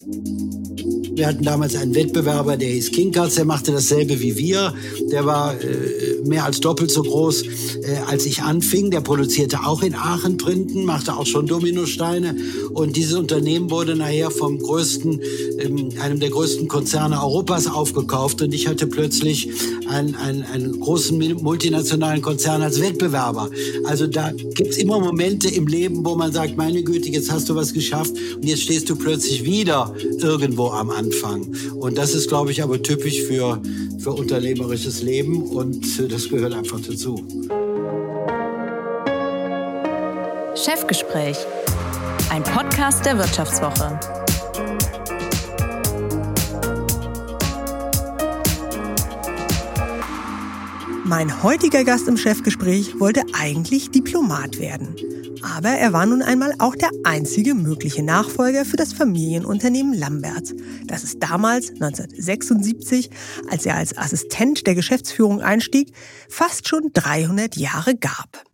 Thank you. Wir hatten damals einen Wettbewerber, der hieß Kinkers, der machte dasselbe wie wir. Der war äh, mehr als doppelt so groß, äh, als ich anfing. Der produzierte auch in Aachen Printen, machte auch schon Dominosteine. Und dieses Unternehmen wurde nachher vom größten, ähm, einem der größten Konzerne Europas aufgekauft. Und ich hatte plötzlich einen, einen, einen großen multinationalen Konzern als Wettbewerber. Also da gibt's immer Momente im Leben, wo man sagt, meine Güte, jetzt hast du was geschafft und jetzt stehst du plötzlich wieder irgendwo am Anfang. Und das ist, glaube ich, aber typisch für, für unternehmerisches Leben und das gehört einfach dazu. Chefgespräch, ein Podcast der Wirtschaftswoche. Mein heutiger Gast im Chefgespräch wollte eigentlich Diplomat werden. Aber er war nun einmal auch der einzige mögliche Nachfolger für das Familienunternehmen Lamberts, das es damals 1976, als er als Assistent der Geschäftsführung einstieg, fast schon 300 Jahre gab.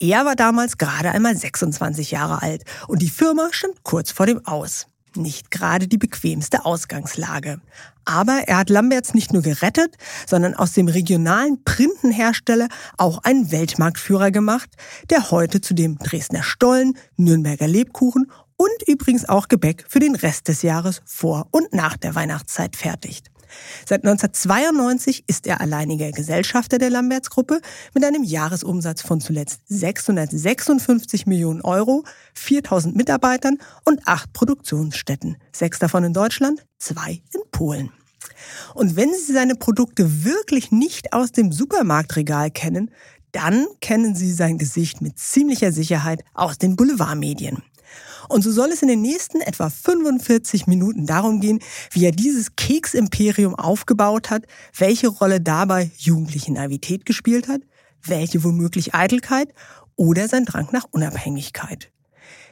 Er war damals gerade einmal 26 Jahre alt und die Firma stand kurz vor dem Aus. Nicht gerade die bequemste Ausgangslage. Aber er hat Lamberts nicht nur gerettet, sondern aus dem regionalen Printenhersteller auch einen Weltmarktführer gemacht, der heute zudem Dresdner Stollen, Nürnberger Lebkuchen und übrigens auch Gebäck für den Rest des Jahres vor und nach der Weihnachtszeit fertigt. Seit 1992 ist er alleiniger Gesellschafter der Lamberts-Gruppe mit einem Jahresumsatz von zuletzt 656 Millionen Euro, 4000 Mitarbeitern und acht Produktionsstätten. Sechs davon in Deutschland, zwei in Polen. Und wenn Sie seine Produkte wirklich nicht aus dem Supermarktregal kennen, dann kennen Sie sein Gesicht mit ziemlicher Sicherheit aus den Boulevardmedien. Und so soll es in den nächsten etwa 45 Minuten darum gehen, wie er dieses Keksimperium aufgebaut hat, welche Rolle dabei jugendliche Naivität gespielt hat, welche womöglich Eitelkeit oder sein Drang nach Unabhängigkeit.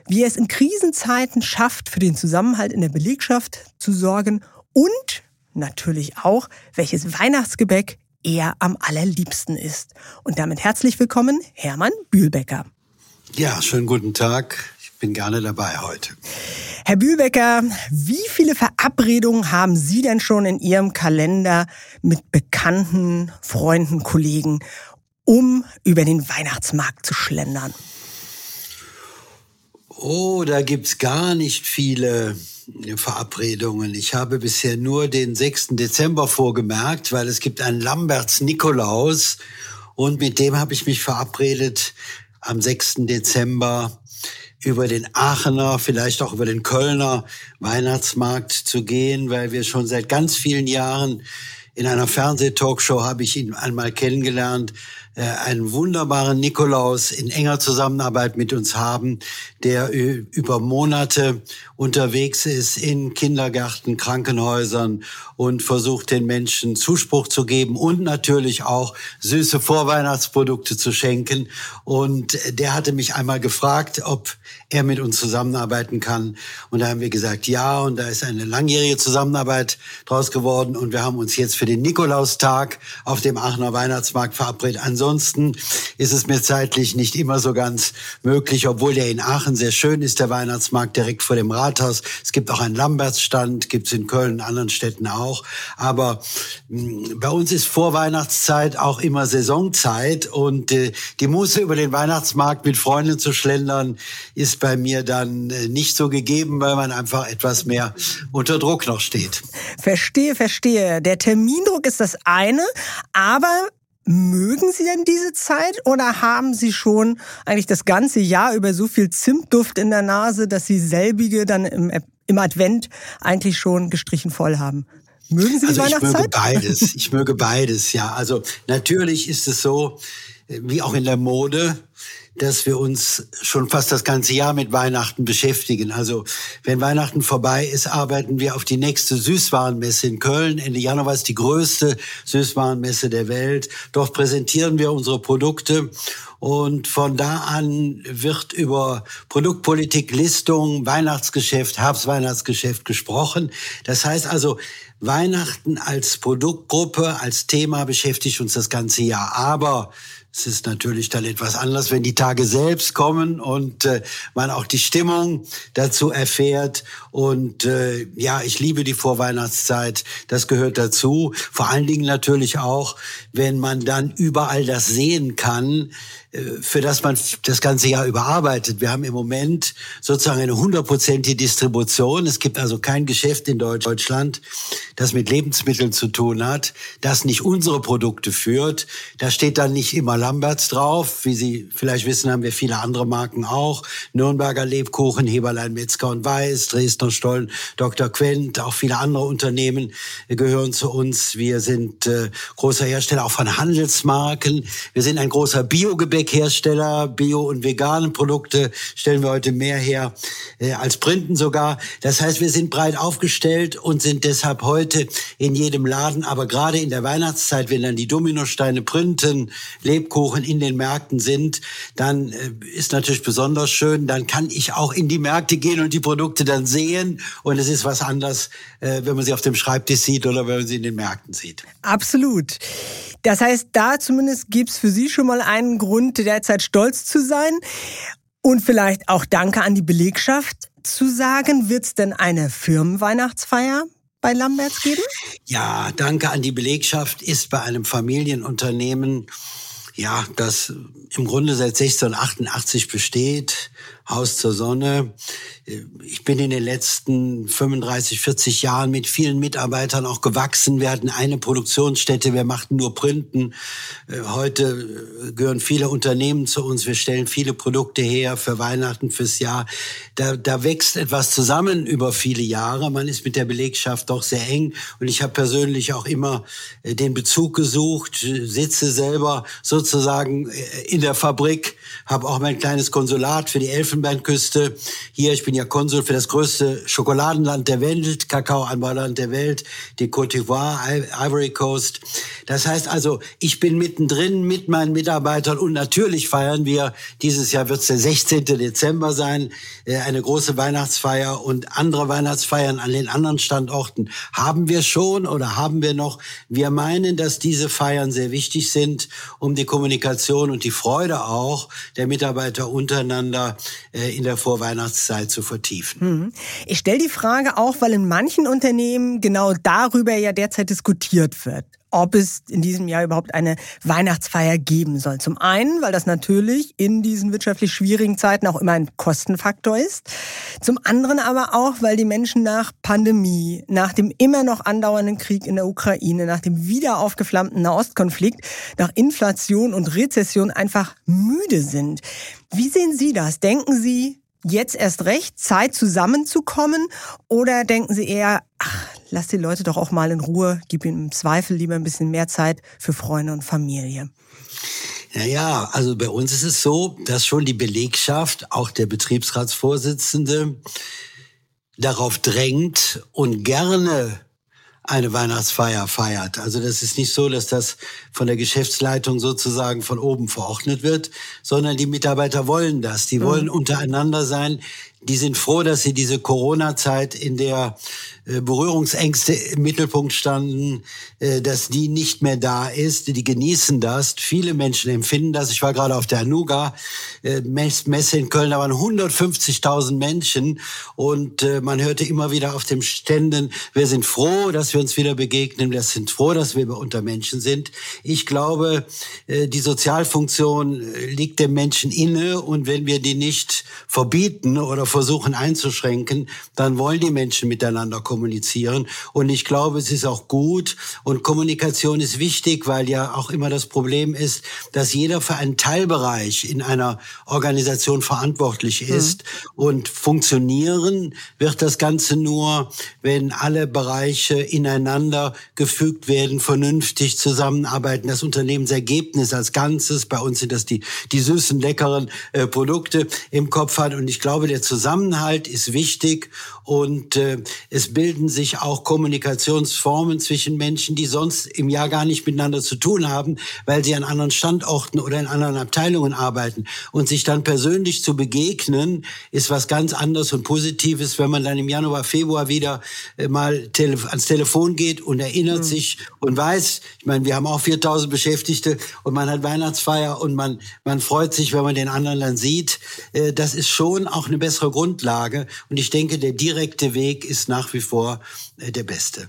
Wie er es in Krisenzeiten schafft, für den Zusammenhalt in der Belegschaft zu sorgen und natürlich auch, welches Weihnachtsgebäck er am allerliebsten ist. Und damit herzlich willkommen, Hermann Bühlbecker. Ja, schönen guten Tag bin gerne dabei heute. Herr Bühlbecker, wie viele Verabredungen haben Sie denn schon in Ihrem Kalender mit Bekannten, Freunden, Kollegen, um über den Weihnachtsmarkt zu schlendern? Oh, da gibt's gar nicht viele Verabredungen. Ich habe bisher nur den 6. Dezember vorgemerkt, weil es gibt einen Lamberts Nikolaus und mit dem habe ich mich verabredet am 6. Dezember über den Aachener, vielleicht auch über den Kölner Weihnachtsmarkt zu gehen, weil wir schon seit ganz vielen Jahren in einer Fernsehtalkshow habe ich ihn einmal kennengelernt, einen wunderbaren Nikolaus in enger Zusammenarbeit mit uns haben, der über Monate unterwegs ist in Kindergärten, Krankenhäusern und versucht den Menschen Zuspruch zu geben und natürlich auch süße Vorweihnachtsprodukte zu schenken. Und der hatte mich einmal gefragt, ob er mit uns zusammenarbeiten kann. Und da haben wir gesagt, ja. Und da ist eine langjährige Zusammenarbeit draus geworden. Und wir haben uns jetzt für den Nikolaustag auf dem Aachener Weihnachtsmarkt verabredet. Ansonsten ist es mir zeitlich nicht immer so ganz möglich, obwohl der in Aachen sehr schön ist, der Weihnachtsmarkt direkt vor dem Rathaus. Es gibt auch einen Lambertsstand, gibt es in Köln und anderen Städten auch. Aber mh, hm, bei uns ist Vorweihnachtszeit auch immer Saisonzeit und äh, die Muße über den Weihnachtsmarkt mit Freunden zu schlendern ist bei mir dann äh, nicht so gegeben, weil man einfach etwas mehr unter Druck noch steht. Verstehe, verstehe. Der Termindruck ist das eine, aber Mögen Sie denn diese Zeit oder haben Sie schon eigentlich das ganze Jahr über so viel Zimtduft in der Nase, dass Sie selbige dann im, im Advent eigentlich schon gestrichen voll haben? Mögen Sie die also Weihnachtszeit? Ich möge beides. Ich möge beides, ja. Also natürlich ist es so, wie auch in der Mode, dass wir uns schon fast das ganze Jahr mit Weihnachten beschäftigen. Also wenn Weihnachten vorbei ist, arbeiten wir auf die nächste Süßwarenmesse in Köln. Ende Januar ist die größte Süßwarenmesse der Welt. Dort präsentieren wir unsere Produkte und von da an wird über Produktpolitik, Listung, Weihnachtsgeschäft, Herbstweihnachtsgeschäft gesprochen. Das heißt also, Weihnachten als Produktgruppe, als Thema beschäftigt uns das ganze Jahr. Aber Es ist natürlich dann etwas anders, wenn die Tage selbst kommen und äh, man auch die Stimmung dazu erfährt. Und äh, ja, ich liebe die Vorweihnachtszeit. Das gehört dazu. Vor allen Dingen natürlich auch, wenn man dann überall das sehen kann, für das man das ganze Jahr überarbeitet. Wir haben im Moment sozusagen eine hundertprozentige Distribution. Es gibt also kein Geschäft in Deutschland, das mit Lebensmitteln zu tun hat, das nicht unsere Produkte führt. Da steht dann nicht immer Lamberts drauf. Wie Sie vielleicht wissen, haben wir viele andere Marken auch. Nürnberger Lebkuchen, Heberlein, Metzger und Weiß, Dresdner Stollen, Dr. Quent, auch viele andere Unternehmen gehören zu uns. Wir sind äh, großer Hersteller auch von Handelsmarken. Wir sind ein großer Biogebäck Hersteller, Bio- und veganen Produkte stellen wir heute mehr her äh, als Printen sogar. Das heißt, wir sind breit aufgestellt und sind deshalb heute in jedem Laden, aber gerade in der Weihnachtszeit, wenn dann die Dominosteine printen, Lebkuchen in den Märkten sind, dann äh, ist natürlich besonders schön. Dann kann ich auch in die Märkte gehen und die Produkte dann sehen. Und es ist was anderes, äh, wenn man sie auf dem Schreibtisch sieht oder wenn man sie in den Märkten sieht. Absolut. Das heißt, da zumindest gibt's für Sie schon mal einen Grund, derzeit stolz zu sein. Und vielleicht auch Danke an die Belegschaft zu sagen. Wird's denn eine Firmenweihnachtsfeier bei Lamberts geben? Ja, Danke an die Belegschaft ist bei einem Familienunternehmen, ja, das im Grunde seit 1688 besteht, Haus zur Sonne. Ich bin in den letzten 35, 40 Jahren mit vielen Mitarbeitern auch gewachsen. Wir hatten eine Produktionsstätte, wir machten nur Printen. Heute gehören viele Unternehmen zu uns. Wir stellen viele Produkte her für Weihnachten, fürs Jahr. Da, da wächst etwas zusammen über viele Jahre. Man ist mit der Belegschaft doch sehr eng. Und ich habe persönlich auch immer äh, den Bezug gesucht, sitze selber sozusagen äh, in der Fabrik, habe auch mein kleines Konsulat für die Elfenbeinküste. Hier, ich bin ja Konsul für das größte Schokoladenland der Welt, Kakaoanbauland der Welt, die Côte d'Ivoire, Ivory Coast. Das heißt also, ich bin mittendrin mit meinen Mitarbeitern und natürlich feiern wir, dieses Jahr wird es der 16. Dezember sein, äh, eine große Weihnachtsfeier und andere Weihnachtsfeiern an den anderen Standorten haben wir schon oder haben wir noch. Wir meinen, dass diese Feiern sehr wichtig sind, um die Kommunikation und die Freude auch der Mitarbeiter untereinander in der Vorweihnachtszeit zu vertiefen. Mhm. Ich stelle die Frage auch, weil in manchen Unternehmen genau darüber ja derzeit diskutiert wird ob es in diesem Jahr überhaupt eine Weihnachtsfeier geben soll. Zum einen, weil das natürlich in diesen wirtschaftlich schwierigen Zeiten auch immer ein Kostenfaktor ist. Zum anderen aber auch, weil die Menschen nach Pandemie, nach dem immer noch andauernden Krieg in der Ukraine, nach dem wieder aufgeflammten Nahostkonflikt, nach Inflation und Rezession einfach müde sind. Wie sehen Sie das? Denken Sie, jetzt erst recht Zeit zusammenzukommen? Oder denken Sie eher, ach, lass die Leute doch auch mal in Ruhe, gib ihnen im Zweifel lieber ein bisschen mehr Zeit für Freunde und Familie? Naja, also bei uns ist es so, dass schon die Belegschaft, auch der Betriebsratsvorsitzende, darauf drängt und gerne eine Weihnachtsfeier feiert. Also das ist nicht so, dass das von der Geschäftsleitung sozusagen von oben verordnet wird, sondern die Mitarbeiter wollen das. Die wollen mhm. untereinander sein. Die sind froh, dass sie diese Corona-Zeit, in der Berührungsängste im Mittelpunkt standen, äh, dass die nicht mehr da ist. Die genießen das. Viele Menschen empfinden das. Ich war gerade auf der Anuga äh, Messe in Köln, da waren 150.000 Menschen und man hörte immer wieder auf den Ständen, wir sind froh, dass wir uns wieder begegnen, wir sind froh, dass wir unter Menschen sind. Ich glaube, die Sozialfunktion liegt dem Menschen inne und wenn wir die nicht verbieten oder versuchen einzuschränken, dann wollen die Menschen miteinander kommunizieren kommunizieren. Und ich glaube, es ist auch gut. Und Kommunikation ist wichtig, weil ja auch immer das Problem ist, dass jeder für einen Teilbereich in einer Organisation verantwortlich mhm. ist. Mhm. Und funktionieren wird das Ganze nur, wenn alle Bereiche ineinander gefügt werden, vernünftig zusammenarbeiten. Das Unternehmensergebnis als Ganzes, bei uns sind das die, die süßen, leckeren äh, Produkte im Kopf hat. Und ich glaube, der Zusammenhalt ist wichtig und äh, es bilden sich auch Kommunikationsformen zwischen Menschen, die sonst im Jahr gar nicht miteinander zu tun haben, weil sie an anderen Standorten oder in anderen Abteilungen arbeiten. Und sich dann persönlich zu begegnen, ist was ganz anderes und Positives, wenn man dann im Januar, Februar wieder äh, mal tele ans Telefon geht und erinnert mhm. sich und weiß, ich meine, wir haben auch 4000 Beschäftigte und man hat Weihnachtsfeier und man, man freut sich, wenn man den anderen dann sieht. Äh, das ist schon auch eine bessere Grundlage. Und ich denke, der direkte Weg ist nach wie vor äh, der beste.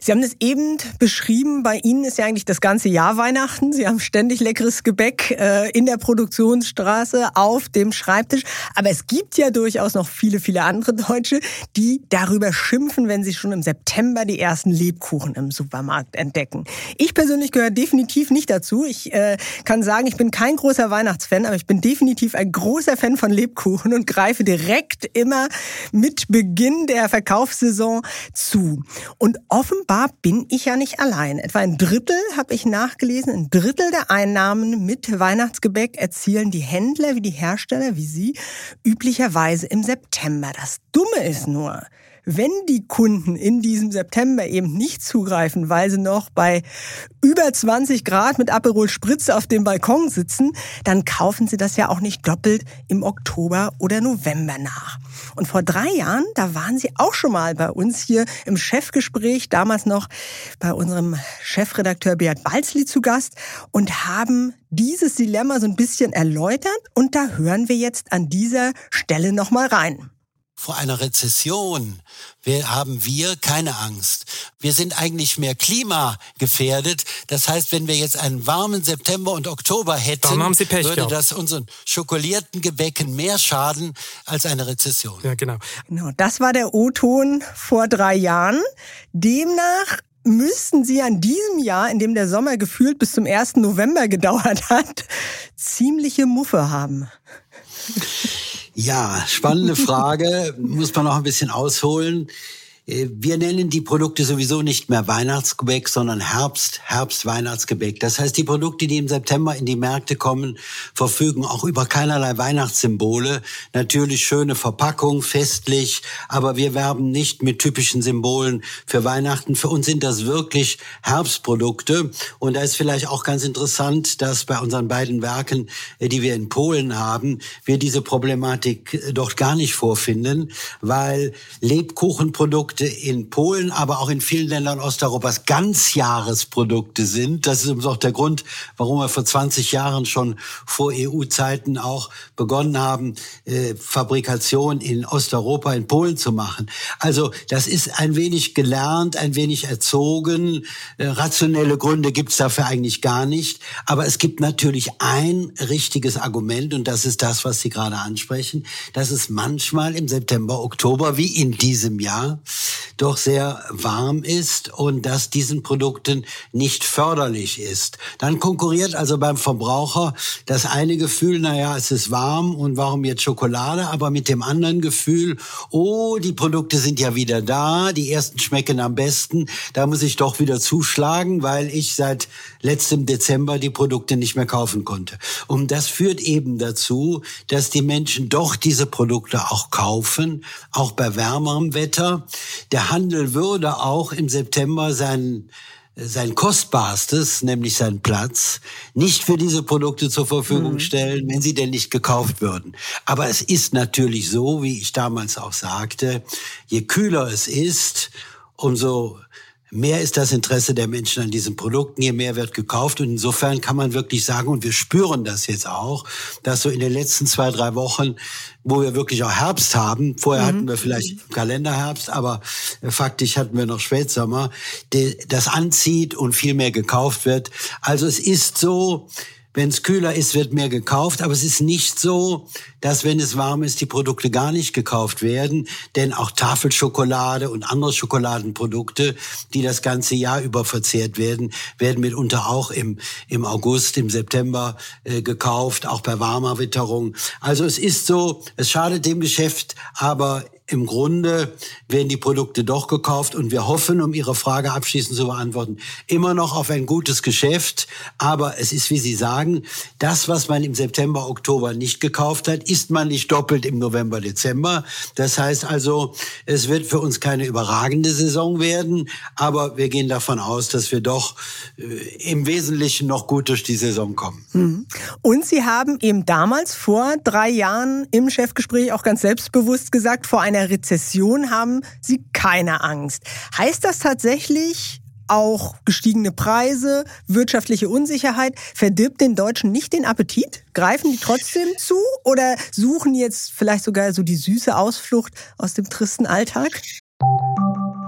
Sie haben es eben beschrieben, bei Ihnen ist ja eigentlich das ganze Jahr Weihnachten. Sie haben ständig leckeres Gebäck äh, in der Produktionsstraße auf dem Schreibtisch. Aber es gibt ja durchaus noch viele, viele andere Deutsche, die darüber schimpfen, wenn sie schon im September die ersten Lebkuchen im Supermarkt entdecken. Ich persönlich gehöre definitiv nicht dazu. Ich äh, kann sagen, ich bin kein großer Weihnachtsfan, aber ich bin definitiv ein großer Fan von Lebkuchen und greife direkt immer mit Beginn der Verkaufssaison zu. Und offenbar bin ich ja nicht allein. Etwa ein Drittel, habe ich nachgelesen, ein Drittel der Einnahmen mit Weihnachtsgebäck erzielen die Händler wie die Hersteller wie Sie üblicherweise im September. Das Dumme ist nur, wenn die Kunden in diesem September eben nicht zugreifen, weil sie noch bei über 20 Grad mit Aperol Spritz auf dem Balkon sitzen, dann kaufen sie das ja auch nicht doppelt im Oktober oder November nach. Und vor drei Jahren, da waren sie auch schon mal bei uns hier im Chefgespräch, damals noch bei unserem Chefredakteur Beat Balzli zu Gast und haben dieses Dilemma so ein bisschen erläutert und da hören wir jetzt an dieser Stelle nochmal rein vor einer Rezession haben wir keine Angst. Wir sind eigentlich mehr klimagefährdet. Das heißt, wenn wir jetzt einen warmen September und Oktober hätten, würde gehabt. das unseren schokolierten Gebäcken mehr schaden als eine Rezession. Ja, genau. Genau, das war der O-Ton vor drei Jahren. Demnach müssten Sie an diesem Jahr, in dem der Sommer gefühlt bis zum 1. November gedauert hat, ziemliche Muffe haben. Ja, spannende Frage. Muss man noch ein bisschen ausholen. Äh, wir nennen die Produkte sowieso nicht mehr Weihnachtsgebäck, sondern Herbst, Herbst-Weihnachtsgebäck. Das heißt, die Produkte, die im September in die Märkte kommen, verfügen auch über keinerlei Weihnachtssymbole. Natürlich schöne Verpackung, festlich, aber wir werben nicht mit typischen Symbolen für Weihnachten. Für uns sind das wirklich Herbstprodukte. Und da ist vielleicht auch ganz interessant, dass bei unseren beiden Werken, äh, die wir in Polen haben, wir diese Problematik äh, dort gar nicht vorfinden, weil Lebkuchenprodukte Produkte in Polen, aber auch in vielen Ländern Osteuropas Ganzjahresprodukte sind. Das ist auch der Grund, warum wir vor 20 Jahren schon vor EU-Zeiten auch begonnen haben, äh, Fabrikation in Osteuropa, in Polen zu machen. Also das ist ein wenig gelernt, ein wenig erzogen. Äh, rationelle Gründe gibt's dafür eigentlich gar nicht. Aber es gibt natürlich ein richtiges Argument und das ist das, was Sie gerade ansprechen, dass es manchmal im September, Oktober, wie in diesem Jahr, doch sehr warm ist und das diesen Produkten nicht förderlich ist. Dann konkurriert also beim Verbraucher das eine Gefühl, naja, es ist warm und warum jetzt Schokolade, aber mit dem anderen Gefühl, oh, die Produkte sind ja wieder da, die ersten schmecken am besten, da muss ich doch wieder zuschlagen, weil ich seit letztem Dezember die Produkte nicht mehr kaufen konnte. Und das führt eben dazu, dass die Menschen doch diese Produkte auch kaufen, auch bei wärmerem Wetter. Der Handel würde auch im September sein sein kostbarstes, nämlich sein Platz, nicht für diese Produkte zur Verfügung mhm. stellen, wenn sie denn nicht gekauft würden. Aber es ist natürlich so, wie ich damals auch sagte, je kühler es ist, umso mehr ist das Interesse der Menschen an diesen Produkten, je mehr wird gekauft. Und insofern kann man wirklich sagen, und wir spüren das jetzt auch, dass so in den letzten zwei, drei Wochen, wo wir wirklich auch Herbst haben, vorher mhm. hatten wir vielleicht Kalenderherbst, aber faktisch hatten wir noch Spätsommer, das anzieht und viel mehr gekauft wird. Also es ist so, wenn es kühler ist, wird mehr gekauft, aber es ist nicht so, dass wenn es warm ist, die Produkte gar nicht gekauft werden, denn auch Tafelschokolade und andere Schokoladenprodukte, die das ganze Jahr über verzehrt werden, werden mitunter auch im, im August, im September äh, gekauft, auch bei warmer Witterung. Also es ist so, es schadet dem Geschäft, aber im Grunde werden die Produkte doch gekauft und wir hoffen, um Ihre Frage abschließend zu beantworten, immer noch auf ein gutes Geschäft. Aber es ist, wie Sie sagen, das, was man im September, Oktober nicht gekauft hat, ist man nicht doppelt im November, Dezember. Das heißt also, es wird für uns keine überragende Saison werden, aber wir gehen davon aus, dass wir doch äh, im Wesentlichen noch gut durch die Saison kommen. Mhm. Und Sie haben eben damals vor drei Jahren im Chefgespräch auch ganz selbstbewusst gesagt, vor einer Rezession haben Sie keine Angst. Heißt das tatsächlich, auch gestiegene Preise, wirtschaftliche Unsicherheit verdirbt den Deutschen nicht den Appetit? Greifen die trotzdem zu oder suchen jetzt vielleicht sogar so die süße Ausflucht aus dem tristen Alltag?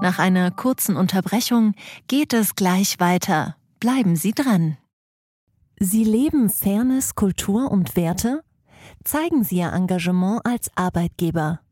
Nach einer kurzen Unterbrechung geht es gleich weiter. Bleiben Sie dran. Sie leben Fairness, Kultur und Werte? Zeigen Sie Ihr Engagement als Arbeitgeber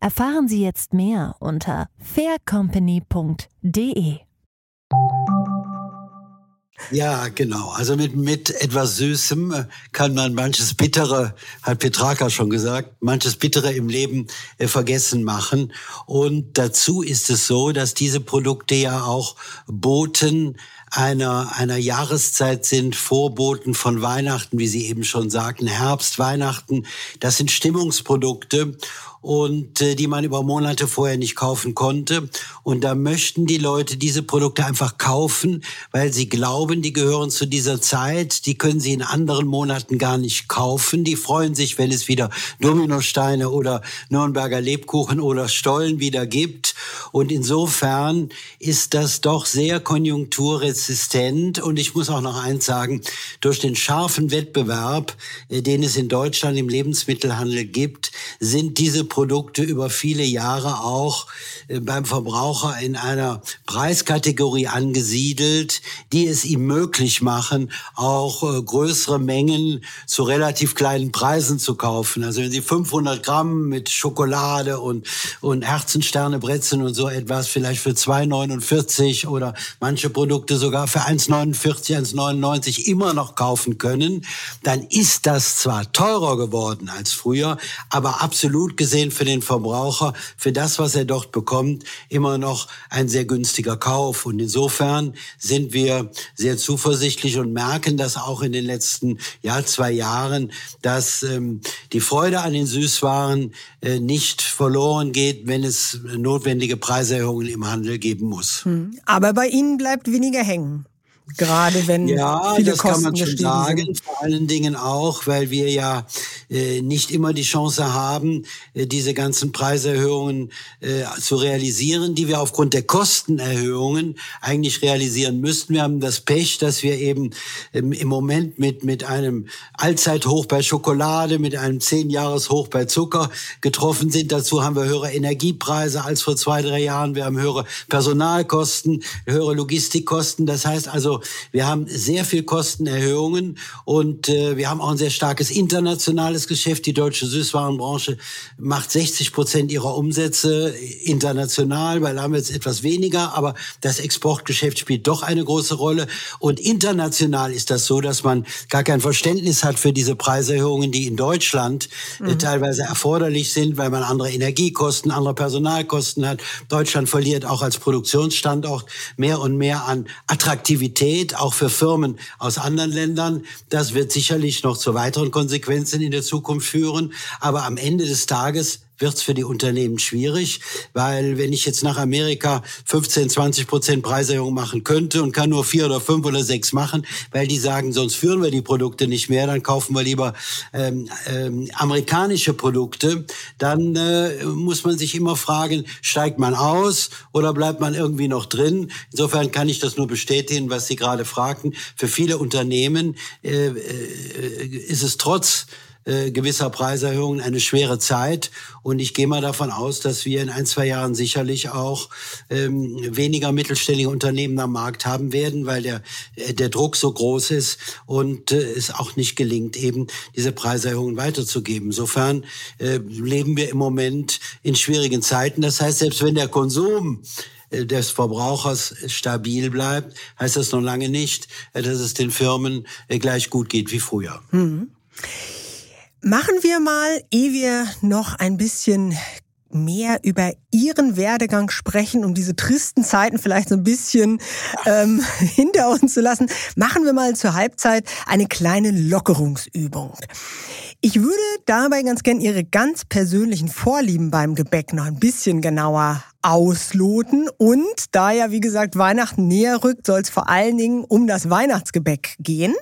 Erfahren Sie jetzt mehr unter faircompany.de. Ja, genau. Also mit, mit etwas Süßem äh, kann man manches Bittere, hat Petraka schon gesagt, manches Bittere im Leben äh, vergessen machen. Und dazu ist es so, dass diese Produkte ja auch Boten einer, einer Jahreszeit sind, Vorboten von Weihnachten, wie Sie eben schon sagten, Herbst, Weihnachten. Das sind Stimmungsprodukte und äh, die man über Monate vorher nicht kaufen konnte. Und da möchten die Leute diese Produkte einfach kaufen, weil sie glauben, die gehören zu dieser Zeit. Die können sie in anderen Monaten gar nicht kaufen. Die freuen sich, wenn es wieder Dominosteine oder Nürnberger Lebkuchen oder Stollen wieder gibt. Und insofern ist das doch sehr konjunkturresistent. Und ich muss auch noch eins sagen, durch den scharfen Wettbewerb, äh, den es in Deutschland im Lebensmittelhandel gibt, sind diese Produkte über viele Jahre auch äh, beim Verbraucher in einer Preiskategorie angesiedelt, die es ihm möglich machen, auch äh, größere Mengen zu relativ kleinen Preisen zu kaufen. Also wenn Sie 500 Gramm mit Schokolade und, und Herzensterne, Brezeln und so etwas vielleicht für 2,49 oder manche Produkte sogar für 1,49, 1,99 immer noch kaufen können, dann ist das zwar teurer geworden als früher, aber absolut gesehen gesehen für den Verbraucher, für das, was er dort bekommt, immer noch ein sehr günstiger Kauf. Und insofern sind wir sehr zuversichtlich und merken das auch in den letzten ja, zwei Jahren, dass ähm, die Freude an den Süßwaren äh, nicht verloren geht, wenn es notwendige Preiserhöhungen im Handel geben muss. Hm. Aber bei Ihnen bleibt weniger hängen. Gerade wenn ja, viele das Kosten kann man schon sagen. Sind. Vor allen Dingen auch, weil wir ja äh, nicht immer die Chance haben, äh, diese ganzen Preiserhöhungen äh, zu realisieren, die wir aufgrund der Kostenerhöhungen eigentlich realisieren müssten. Wir haben das Pech, dass wir eben ähm, im Moment mit mit einem Allzeithoch bei Schokolade, mit einem zehn Jahres Hoch bei Zucker getroffen sind. Dazu haben wir höhere Energiepreise als vor zwei drei Jahren. Wir haben höhere Personalkosten, höhere Logistikkosten. Das heißt also wir haben sehr viel Kostenerhöhungen und äh, wir haben auch ein sehr starkes internationales Geschäft. Die deutsche Süßwarenbranche macht 60 Prozent ihrer Umsätze international, weil da haben wir jetzt etwas weniger, aber das Exportgeschäft spielt doch eine große Rolle. Und international ist das so, dass man gar kein Verständnis hat für diese Preiserhöhungen, die in Deutschland äh, mhm. teilweise erforderlich sind, weil man andere Energiekosten, andere Personalkosten hat. Deutschland verliert auch als Produktionsstandort mehr und mehr an Attraktivität Qualität, auch für Firmen aus anderen Ländern. Das wird sicherlich noch zu weiteren Konsequenzen in der Zukunft führen. Aber am Ende des Tages wird es für die Unternehmen schwierig, weil wenn ich jetzt nach Amerika 15, 20 Prozent Preiserhöhung machen könnte und kann nur vier oder fünf oder sechs machen, weil die sagen, sonst führen wir die Produkte nicht mehr, dann kaufen wir lieber ähm, ähm, amerikanische Produkte, dann äh, muss man sich immer fragen, steigt man aus oder bleibt man irgendwie noch drin? Insofern kann ich das nur bestätigen, was Sie gerade fragten. Für viele Unternehmen äh, äh, ist es trotz äh, gewisser Preiserhöhungen eine schwere Zeit. Und ich gehe mal davon aus, dass wir in ein, zwei Jahren sicherlich auch ähm, weniger mittelständige Unternehmen am Markt haben werden, weil der, äh, der Druck so groß ist und äh, es auch nicht gelingt, eben diese Preiserhöhungen weiterzugeben. Insofern äh, leben wir im Moment in schwierigen Zeiten. Das heißt, selbst wenn der Konsum äh, des Verbrauchers stabil bleibt, heißt das noch lange nicht, dass es den Firmen gleich gut geht wie früher. Mhm. Machen wir mal, ehe wir noch ein bisschen mehr über Ihren Werdegang sprechen, um diese tristen Zeiten vielleicht so ein bisschen ähm, hinter uns zu lassen, machen wir mal zur Halbzeit eine kleine Lockerungsübung. Ich würde dabei ganz gern Ihre ganz persönlichen Vorlieben beim Gebäck noch ein bisschen genauer ausloten. Und da ja, wie gesagt, Weihnachten näher rückt, soll es vor allen Dingen um das Weihnachtsgebäck gehen.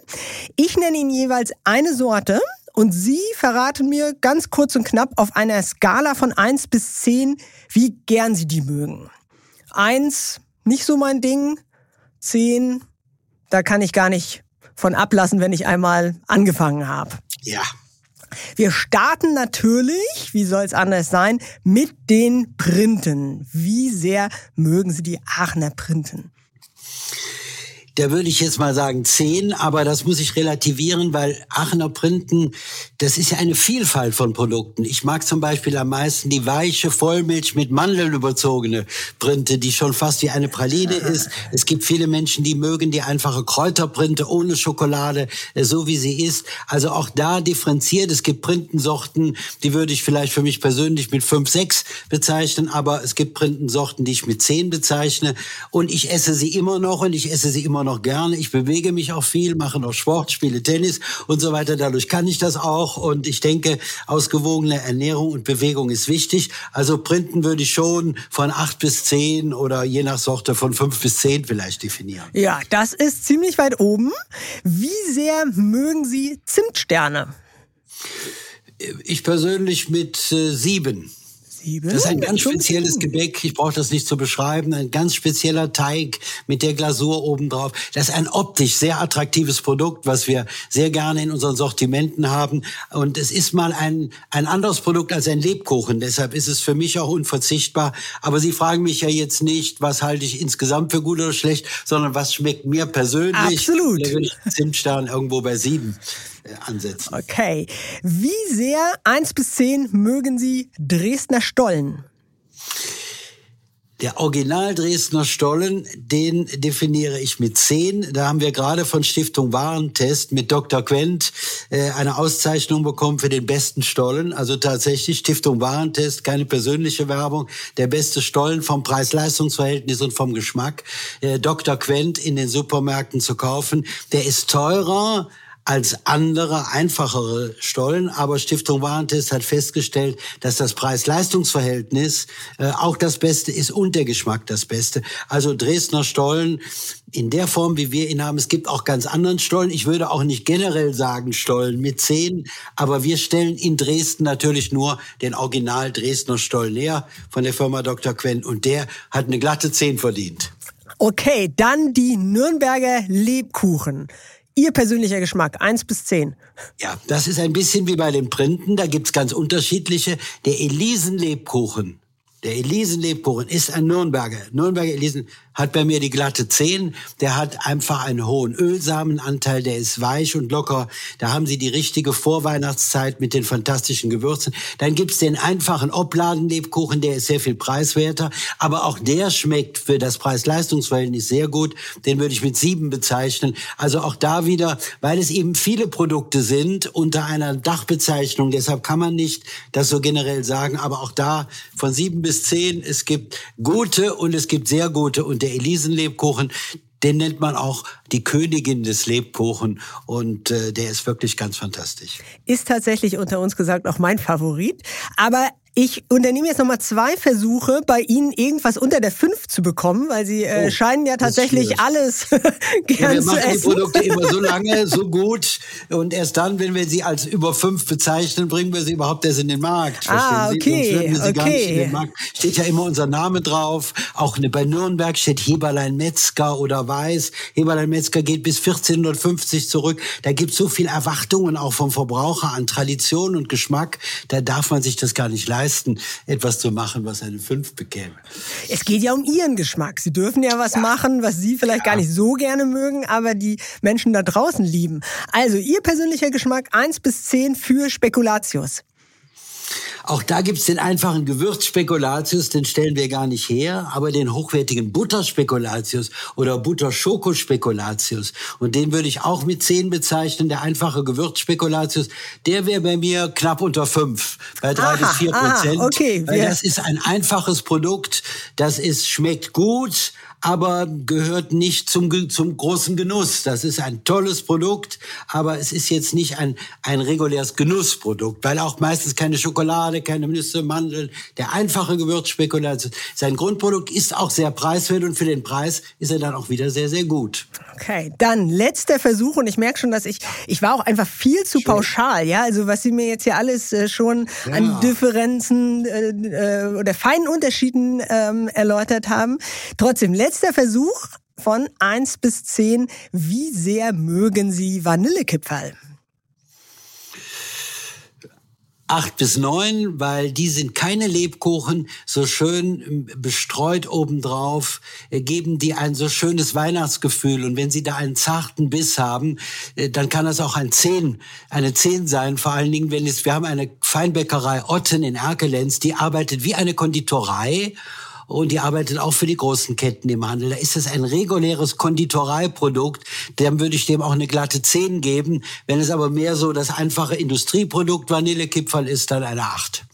Ich nenne Ihnen jeweils eine Sorte und Sie verraten mir ganz kurz und knapp auf einer Skala von eins bis zehn, wie gern Sie die mögen. Eins, nicht so mein Ding. Zehn, da kann ich gar nicht von ablassen, wenn ich einmal angefangen habe. Ja. Wir starten natürlich, wie soll es anders sein, mit den Printen. Wie sehr mögen Sie die Aachener Printen? Da würde ich jetzt mal sagen zehn, aber das muss ich relativieren, weil Aachener Printen, das ist ja eine Vielfalt von Produkten. Ich mag zum Beispiel am meisten die weiche Vollmilch mit Mandeln überzogene Printe, die schon fast wie eine Praline ist. Es gibt viele Menschen, die mögen die einfache Kräuterprinte ohne Schokolade, äh, so wie sie ist. Also auch da differenziert. Es gibt Printensorten, die würde ich vielleicht für mich persönlich mit fünf, sechs bezeichnen, aber es gibt Printensorten, die ich mit zehn bezeichne. Und ich esse sie immer noch und ich esse sie immer noch gerne. Ich bewege mich auch viel, mache noch Sport, spiele Tennis und so weiter. Dadurch kann ich das auch. Und ich denke, ausgewogene Ernährung und Bewegung ist wichtig. Also Printen würde ich schon von acht bis zehn oder je nach Sorte von fünf bis zehn vielleicht definieren. Ja, das ist ziemlich weit oben. Wie sehr mögen Sie Zimtsterne? Ich persönlich mit äh, sieben. Sieben? Das ist ein ganz spezielles Gebäck. Ich brauche das nicht zu beschreiben. Ein ganz spezieller Teig mit der Glasur obendrauf. Das ist ein optisch sehr attraktives Produkt, was wir sehr gerne in unseren Sortimenten haben. Und es ist mal ein, ein anderes Produkt als ein Lebkuchen. Deshalb ist es für mich auch unverzichtbar. Aber Sie fragen mich ja jetzt nicht, was halte ich insgesamt für gut oder schlecht, sondern was schmeckt mir persönlich. Absolut. Ich Zimtstern irgendwo bei sieben ansetzen. Okay. Wie sehr, eins bis zehn, mögen Sie Dresdner Stollen? Der Original Dresdner Stollen, den definiere ich mit zehn. Da haben wir gerade von Stiftung Warentest mit Dr. Quent äh, eine Auszeichnung bekommen für den besten Stollen. Also tatsächlich Stiftung Warentest, keine persönliche Werbung, der beste Stollen vom Preis-Leistungs-Verhältnis und vom Geschmack. Äh, Dr. Quent in den Supermärkten zu kaufen, der ist teurer als andere, einfachere Stollen. Aber Stiftung Warentest hat festgestellt, dass das Preis-Leistungs-Verhältnis äh, auch das Beste ist und der Geschmack das Beste. Also Dresdner Stollen in der Form, wie wir ihn haben. Es gibt auch ganz anderen Stollen. Ich würde auch nicht generell sagen Stollen mit zehn, aber wir stellen in Dresden natürlich nur den Original Dresdner Stollen her von der Firma Dr. Quen und der hat eine glatte zehn verdient. Okay, dann die Nürnberger Lebkuchen. Ihr persönlicher Geschmack, eins bis zehn. Ja, das ist ein bisschen wie bei den Printen. Da gibt's ganz unterschiedliche. Der Elisenlebkuchen der Elisenlebkuchen ist ein Nürnberger. Nürnberger Elisen hat bei mir die glatte 10. Der hat einfach einen hohen Ölsamenanteil, der ist weich und locker. Da haben sie die richtige Vorweihnachtszeit mit den fantastischen Gewürzen. Dann gibt's den einfachen Obladenlebkuchen, der ist sehr viel preiswerter. Aber auch der schmeckt für das Preis-Leistungs-Verhältnis sehr gut. Den würde ich mit sieben bezeichnen. Also auch da wieder, weil es eben viele Produkte sind unter einer Dachbezeichnung. Deshalb kann man nicht das so generell sagen. Aber auch da von sieben bis zehn. Es gibt gute und es gibt sehr gute. Und der Elisenlebkuchen, den nennt man auch die Königin des Lebkuchen und äh, der ist wirklich ganz fantastisch. Ist tatsächlich unter uns gesagt auch mein Favorit. Aber Ich unternehme jetzt nochmal zwei Versuche, bei Ihnen irgendwas unter der 5 zu bekommen, weil Sie äh, oh, scheinen ja tatsächlich alles gern ja, wir zu machen essen. die Produkte immer so lange, so gut und erst dann, wenn wir sie als über 5 bezeichnen, bringen wir sie überhaupt erst in den Markt. Ah, okay, wir okay. Steht ja immer unser Name drauf. Auch eine, bei Nürnberg steht Heberlein Metzger oder Weiß. Heberlein Metzger geht bis 1450 zurück. Da gibt es so viel Erwartungen auch vom Verbraucher an Tradition und Geschmack. Da darf man sich das gar nicht leisten, etwas zu machen, was eine 5 bekäme. Es geht ja um Ihren Geschmack. Sie dürfen ja was ja. machen, was Sie vielleicht ja. gar nicht so gerne mögen, aber die Menschen da draußen lieben. Also Ihr persönlicher Geschmack 1 bis 10 für Spekulatius. Auch da gibt's den einfachen Gewürzspekulatius, den stellen wir gar nicht her, aber den hochwertigen Butterspekulatius oder Butterschoko-Spekulatius. Und den würde ich auch mit 10 bezeichnen. Der einfache Gewürzspekulatius, der wäre bei mir knapp unter 5, bei 3 bis 4 Prozent. Ah, okay. Weil das ist ein einfaches Produkt, das ist, schmeckt gut, aber gehört nicht zum, zum großen Genuss. Das ist ein tolles Produkt, aber es ist jetzt nicht ein, ein reguläres Genussprodukt, weil auch meistens keine Schokolade, keine Nüsse, Mandeln, der einfache Gewürzspekulation. Sein Grundprodukt ist auch sehr preiswert und für den Preis ist er dann auch wieder sehr, sehr gut. Okay, dann letzter Versuch und ich merke schon, dass ich, ich war auch einfach viel zu Schön. pauschal, ja, also was Sie mir jetzt hier alles äh, schon ja. an Differenzen äh, äh, oder feinen Unterschieden ähm, erläutert haben. Trotzdem, letzter Versuch von 1 bis 10. Wie sehr mögen Sie Vanillekipferl? Acht bis neun, weil die sind keine Lebkuchen, so schön ähm, bestreut obendrauf, äh, geben die ein so schönes Weihnachtsgefühl. Und wenn sie da einen zarten Biss haben, äh, dann kann das auch ein Zehn, eine Zehn sein. Vor allen Dingen, wenn es, wir haben eine Feinbäckerei Otten in Erkelenz, die arbeitet wie eine Konditorei und die arbeitet auch für die großen Ketten im Handel. Da ist es ein reguläres Konditoreiprodukt, dann würde ich dem auch eine glatte 10 geben. Wenn es aber mehr so das einfache Industrieprodukt Vanillekipferl ist, dann eine 8.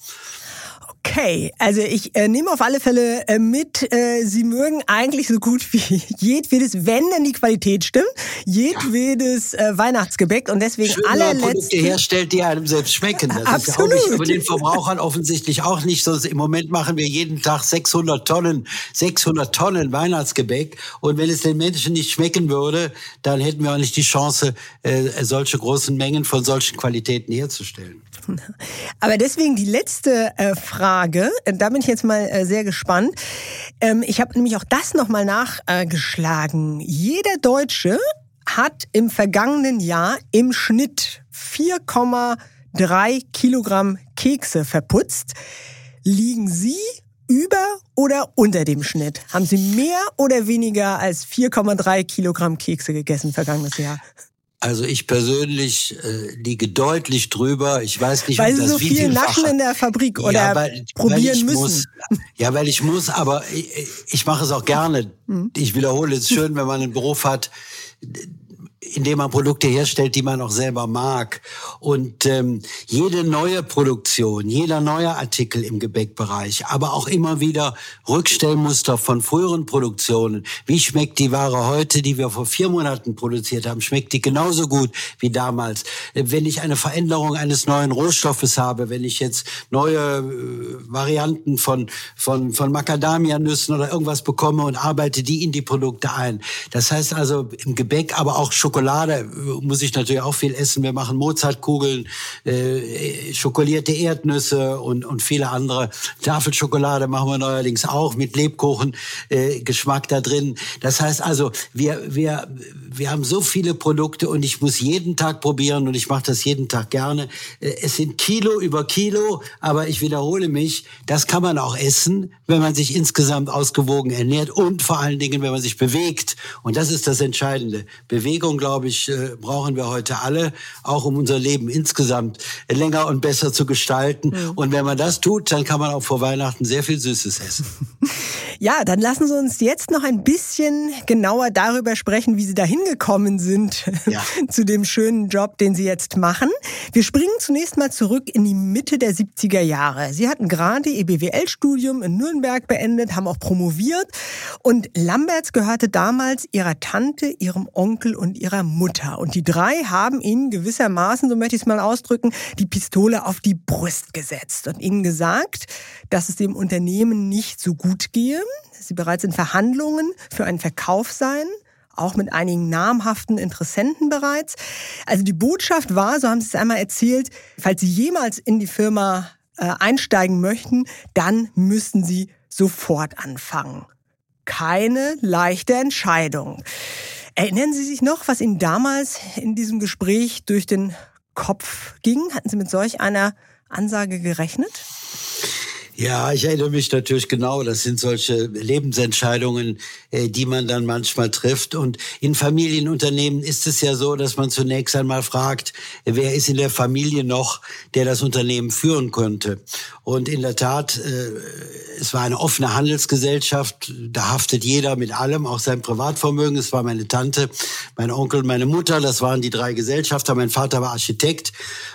Okay, also ich äh, nehme auf alle Fälle äh, mit, äh, Sie mögen eigentlich so gut wie jedwedes, wenn denn die Qualität stimmt, jedwedes äh, Weihnachtsgebäck und deswegen Schön, allerletzte... Produkte herstellt, die einem selbst schmecken. Das Absolut. ist ja auch nicht, aber den Verbrauchern offensichtlich auch nicht. So, Im Moment machen wir jeden Tag 600 Tonnen, 600 Tonnen Weihnachtsgebäck und wenn es den Menschen nicht schmecken würde, dann hätten wir auch nicht die Chance, äh, solche großen Mengen von solchen Qualitäten herzustellen. Aber deswegen die letzte äh, Frage, äh, da bin ich jetzt mal äh, sehr gespannt. Ähm, ich habe nämlich auch das nochmal nachgeschlagen. Jeder Deutsche hat im vergangenen Jahr im Schnitt 4,3 Kilogramm Kekse verputzt. Liegen Sie über oder unter dem Schnitt? Haben Sie mehr oder weniger als 4,3 Kilogramm Kekse gegessen vergangenes Jahr? Also ich persönlich äh, liege deutlich drüber. Ich weiß nicht, weil ob das so viel naschen in der Fabrik oder ja, weil, probieren weil müssen. Muss, ja, weil ich muss, aber ich, ich mache es auch gerne. Hm. Ich wiederhole es schön, wenn man einen Beruf hat, indem man Produkte herstellt, die man auch selber mag. Und ähm, jede neue Produktion, jeder neue Artikel im Gebäckbereich, aber auch immer wieder Rückstellmuster von früheren Produktionen. Wie schmeckt die Ware heute, die wir vor vier Monaten produziert haben? Schmeckt die genauso gut wie damals? Wenn ich eine Veränderung eines neuen Rohstoffes habe, wenn ich jetzt neue äh, Varianten von, von, von Macadamia-Nüssen oder irgendwas bekomme und arbeite die in die Produkte ein. Das heißt also im Gebäck, aber auch Schokolade muss ich natürlich auch viel essen. Wir machen Mozartkugeln, äh, schokolierte Erdnüsse und, und viele andere. Tafelschokolade machen wir neuerdings auch mit Lebkuchen äh, Geschmack da drin. Das heißt also, wir, wir, wir haben so viele Produkte und ich muss jeden Tag probieren und ich mache das jeden Tag gerne. Äh, es sind Kilo über Kilo, aber ich wiederhole mich, das kann man auch essen, wenn man sich insgesamt ausgewogen ernährt und vor allen Dingen, wenn man sich bewegt. Und das ist das Entscheidende. Bewegung, glaube ich, äh, brauchen wir heute alle, auch um unser Leben insgesamt länger und besser zu gestalten. Mhm. Und wenn man das tut, dann kann man auch vor Weihnachten sehr viel Süßes essen. Ja, dann lassen Sie uns jetzt noch ein bisschen genauer darüber sprechen, wie Sie da hingekommen sind ja. zu dem schönen Job, den Sie jetzt machen. Wir springen zunächst mal zurück in die Mitte der 70er Jahre. Sie hatten gerade Ihr BWL-Studium in Nürnberg beendet, haben auch promoviert und Lamberts gehörte damals Ihrer Tante, Ihrem Onkel und Ihrer Mutter. Und die drei haben Ihnen gewissermaßen, so möchte ich es mal ausdrücken, die Pistole auf die Brust gesetzt und Ihnen gesagt, dass es dem Unternehmen nicht so gut gehe, Sie bereits in Verhandlungen für einen Verkauf seien, auch mit einigen namhaften Interessenten bereits. Also die Botschaft war, so haben Sie es einmal erzählt, falls Sie jemals in die Firma äh, einsteigen möchten, dann müssten Sie sofort anfangen. Keine leichte Entscheidung. Erinnern Sie sich noch, was Ihnen damals in diesem Gespräch durch den Kopf ging? Hatten Sie mit solch einer Ansage gerechnet? Ja, ich erinnere mich natürlich genau. Das sind solche Lebensentscheidungen, äh, die man dann manchmal trifft. Und in Familienunternehmen ist es ja so, dass man zunächst einmal fragt, wer ist in der Familie noch, der das Unternehmen führen könnte. Und in der Tat, äh, es war eine offene Handelsgesellschaft. Da haftet jeder mit allem, auch sein Privatvermögen. Es war meine Tante, mein Onkel, meine Mutter. Das waren die drei Gesellschafter. Mein Vater war Architekt.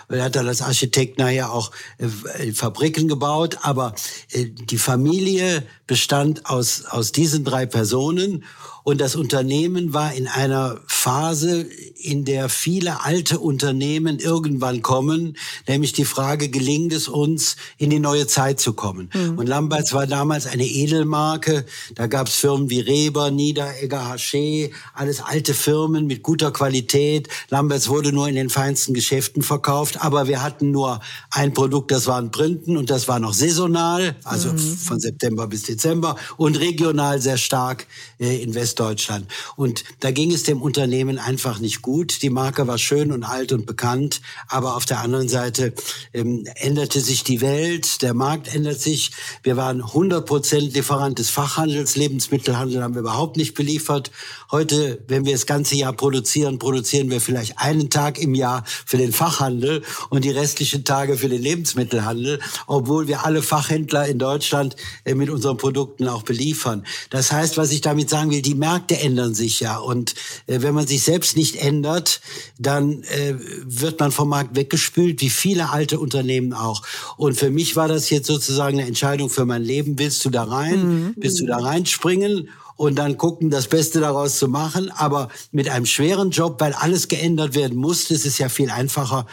Er hat dann als Architekt nachher auch äh, Fabriken gebaut. Aber die Familie bestand aus, aus diesen drei Personen und das Unternehmen war in einer Phase, in der viele alte Unternehmen irgendwann kommen, nämlich die Frage, gelingt es uns, in die neue Zeit zu kommen? Mhm. Und Lamberts war damals eine Edelmarke. Da gab es Firmen wie Reber, Niederegger, Haché, alles alte Firmen mit guter Qualität. Lamberts wurde nur in den feinsten Geschäften verkauft, aber wir hatten nur ein Produkt, das waren Printen und das war noch saisonal, also mhm. von September bis Dezember und regional sehr stark äh, in West Westdeutschland. Und da ging es dem Unternehmen einfach nicht gut. Die Marke war schön und alt und bekannt, aber auf der anderen Seite ähm, änderte sich die Welt, der Markt ändert sich. Wir waren 100 Prozent Lieferant des Fachhandels, Lebensmittelhandel haben wir überhaupt nicht beliefert. Heute, wenn wir das ganze Jahr produzieren, produzieren wir vielleicht einen Tag im Jahr für den Fachhandel und die restlichen Tage für den Lebensmittelhandel, obwohl wir alle Fachhändler in Deutschland äh, mit unseren Produkten auch beliefern. Das heißt, was ich damit sagen will, die Märkte ändern sich ja. Und äh, wenn man sich selbst nicht ändert, dann äh, wird man vom Markt weggespült, wie viele alte Unternehmen auch. Und für mich war das jetzt sozusagen eine Entscheidung für mein Leben. Willst du da rein? Mhm. Willst du da reinspringen? Und dann gucken, das Beste daraus zu machen. Aber mit einem schweren Job, weil alles geändert werden ist es ja viel einfacher,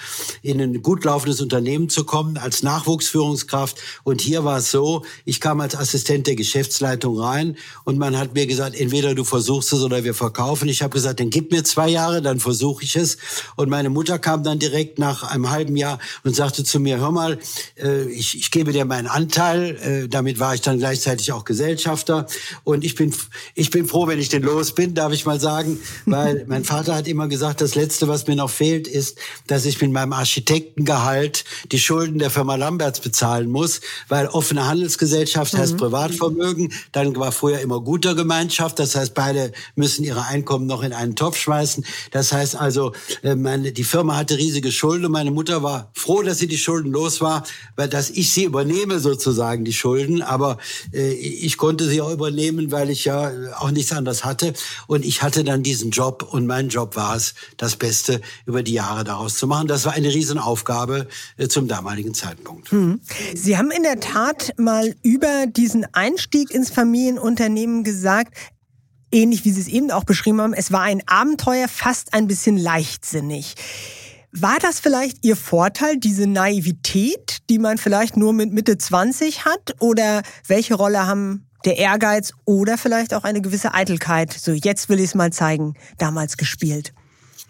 in ein gut laufendes Unternehmen zu kommen als Nachwuchsführungskraft. Und hier war es so, ich kam als Assistent der Geschäftsleitung rein und man hat mir gesagt, entweder du versuchst es oder wir verkaufen. Ich habe gesagt, dann gib mir zwei Jahre, dann versuche ich es. Und meine Mutter kam dann direkt nach einem halben Jahr und sagte zu mir, hör mal, äh, ich, ich gebe dir meinen Anteil. Äh, damit war ich dann gleichzeitig auch Gesellschafter. Und ich bin ich bin froh, wenn ich den los bin, darf ich mal sagen, weil mein Vater hat immer gesagt, das Letzte, was mir noch fehlt, ist, dass ich mit meinem Architektengehalt die Schulden der Firma Lamberts bezahlen muss, weil offene Handelsgesellschaft heißt mhm. Privatvermögen, dann war früher immer guter Gemeinschaft, das heißt, beide müssen ihre Einkommen noch in einen Topf schmeißen. Das heißt also, äh, meine, die Firma hatte riesige Schulden und meine Mutter war froh, dass sie die Schulden los war, weil dass ich sie übernehme sozusagen, die Schulden, aber äh, ich konnte sie auch übernehmen, weil ich ja auch nichts anderes hatte. Und ich hatte dann diesen Job und mein Job war es, das Beste über die Jahre daraus zu machen. Das war eine Riesenaufgabe äh, zum damaligen Zeitpunkt. Hm. Sie haben in der Tat mal über diesen Einstieg ins Familienunternehmen gesagt, ähnlich wie Sie es eben auch beschrieben haben, es war ein Abenteuer, fast ein bisschen leichtsinnig. War das vielleicht Ihr Vorteil, diese Naivität, die man vielleicht nur mit Mitte 20 hat? Oder welche Rolle haben der Ehrgeiz oder vielleicht auch eine gewisse Eitelkeit. So, jetzt will ich es mal zeigen, damals gespielt.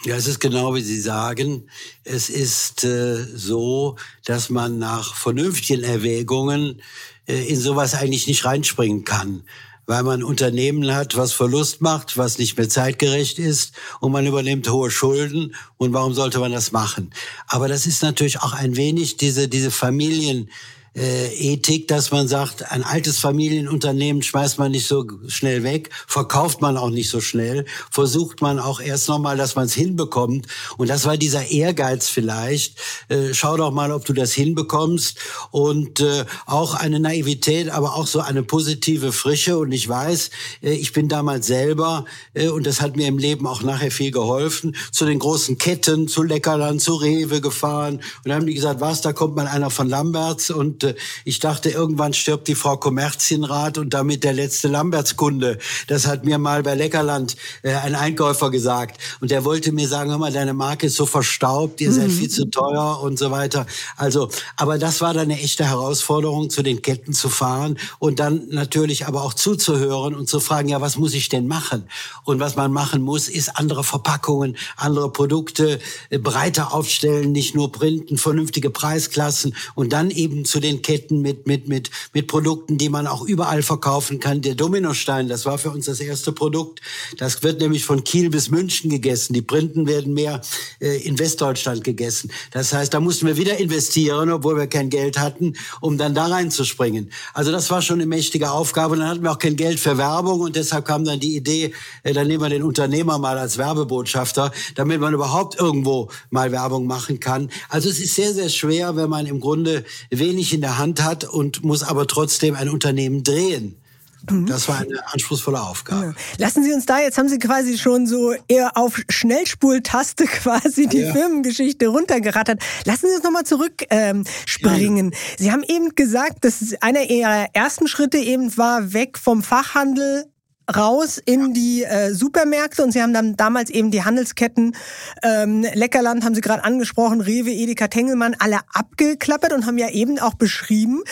Ja, es ist genau wie Sie sagen. Es ist äh, so, dass man nach vernünftigen Erwägungen äh, in sowas eigentlich nicht reinspringen kann weil man Unternehmen hat, was Verlust macht, was nicht mehr zeitgerecht ist und man übernimmt hohe Schulden. Und warum sollte man das machen? Aber das ist natürlich auch ein wenig diese, diese Familien, äh, Ethik, dass man sagt, ein altes Familienunternehmen schmeißt man nicht so schnell weg, verkauft man auch nicht so schnell, versucht man auch erst nochmal, dass man es hinbekommt. Und das war dieser Ehrgeiz vielleicht. Äh, schau doch mal, ob du das hinbekommst. Und äh, auch eine Naivität, aber auch so eine positive Frische. Und ich weiß, äh, ich bin damals selber, äh, und das hat mir im Leben auch nachher viel geholfen, zu den großen Ketten, zu Leckerland, zu Rewe gefahren. Und dann haben die gesagt, was, da kommt mal einer von Lamberts und und äh, ich dachte, irgendwann stirbt die Frau Kommerzienrat und damit der letzte Lambertskunde. Das hat mir mal bei Leckerland äh, ein Einkäufer gesagt. Und der wollte mir sagen, hör mal, deine Marke ist so verstaubt, ihr mhm. seid viel zu teuer und so weiter. Also, aber das war dann eine echte Herausforderung, zu den Ketten zu fahren und dann natürlich aber auch zuzuhören und zu fragen, ja, was muss ich denn machen? Und was man machen muss, ist andere Verpackungen, andere Produkte äh, breiter aufstellen, nicht nur printen, vernünftige Preisklassen und dann eben zu den den Ketten mit, mit, mit, mit Produkten, die man auch überall verkaufen kann. Der Dominostein, das war für uns das erste Produkt. Das wird nämlich von Kiel bis München gegessen. Die Printen werden mehr äh, in Westdeutschland gegessen. Das heißt, da mussten wir wieder investieren, obwohl wir kein Geld hatten, um dann da reinzuspringen. Also das war schon eine mächtige Aufgabe. Und dann hatten wir auch kein Geld für Werbung und deshalb kam dann die Idee, äh, dann nehmen wir den Unternehmer mal als Werbebotschafter, damit man überhaupt irgendwo mal Werbung machen kann. Also es ist sehr, sehr schwer, wenn man im Grunde wenig in der Hand hat und muss aber trotzdem ein Unternehmen drehen. Mhm. Das war eine anspruchsvolle Aufgabe. Lassen Sie uns da, jetzt haben Sie quasi schon so eher auf Schnellspultaste quasi die ja. Firmengeschichte runtergerattert. Lassen Sie uns nochmal zurück ähm. Sie haben eben gesagt, dass einer Ihrer ersten Schritte eben war, weg vom Fachhandel raus in die äh, Supermärkte und Sie haben dann damals eben die Handelsketten ähm, Leckerland, haben Sie gerade angesprochen, Rewe, Edeka, Tengelmann, alle abgeklappert und haben ja eben auch beschrieben,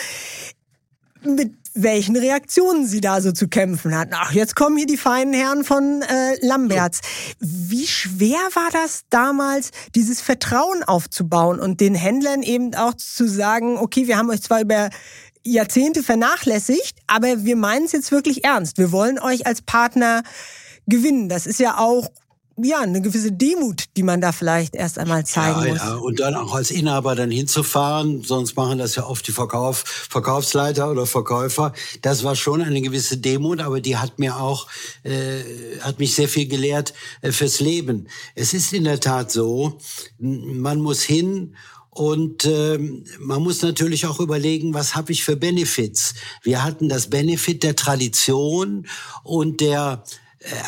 mit welchen Reaktionen sie da so zu kämpfen hatten. Ach, jetzt kommen hier die feinen Herren von äh, Lamberts. Wie schwer war das damals, dieses Vertrauen aufzubauen und den Händlern eben auch zu sagen, okay, wir haben euch zwar über Jahrzehnte vernachlässigt, aber wir meinen es jetzt wirklich ernst. Wir wollen euch als Partner gewinnen. Das ist ja auch ja, eine gewisse Demut, die man da vielleicht erst einmal zeigen ja, muss. Ja, und dann auch als Inhaber dann hinzufahren, sonst machen das ja oft die Verkauf, Verkaufsleiter oder Verkäufer. Das war schon eine gewisse Demut, aber die hat mir auch, äh, hat mich sehr viel gelehrt äh, fürs Leben. Es ist in der Tat so, man muss hin und ähm, man muss natürlich auch überlegen, was habe ich für Benefits. Wir hatten das Benefit der Tradition und der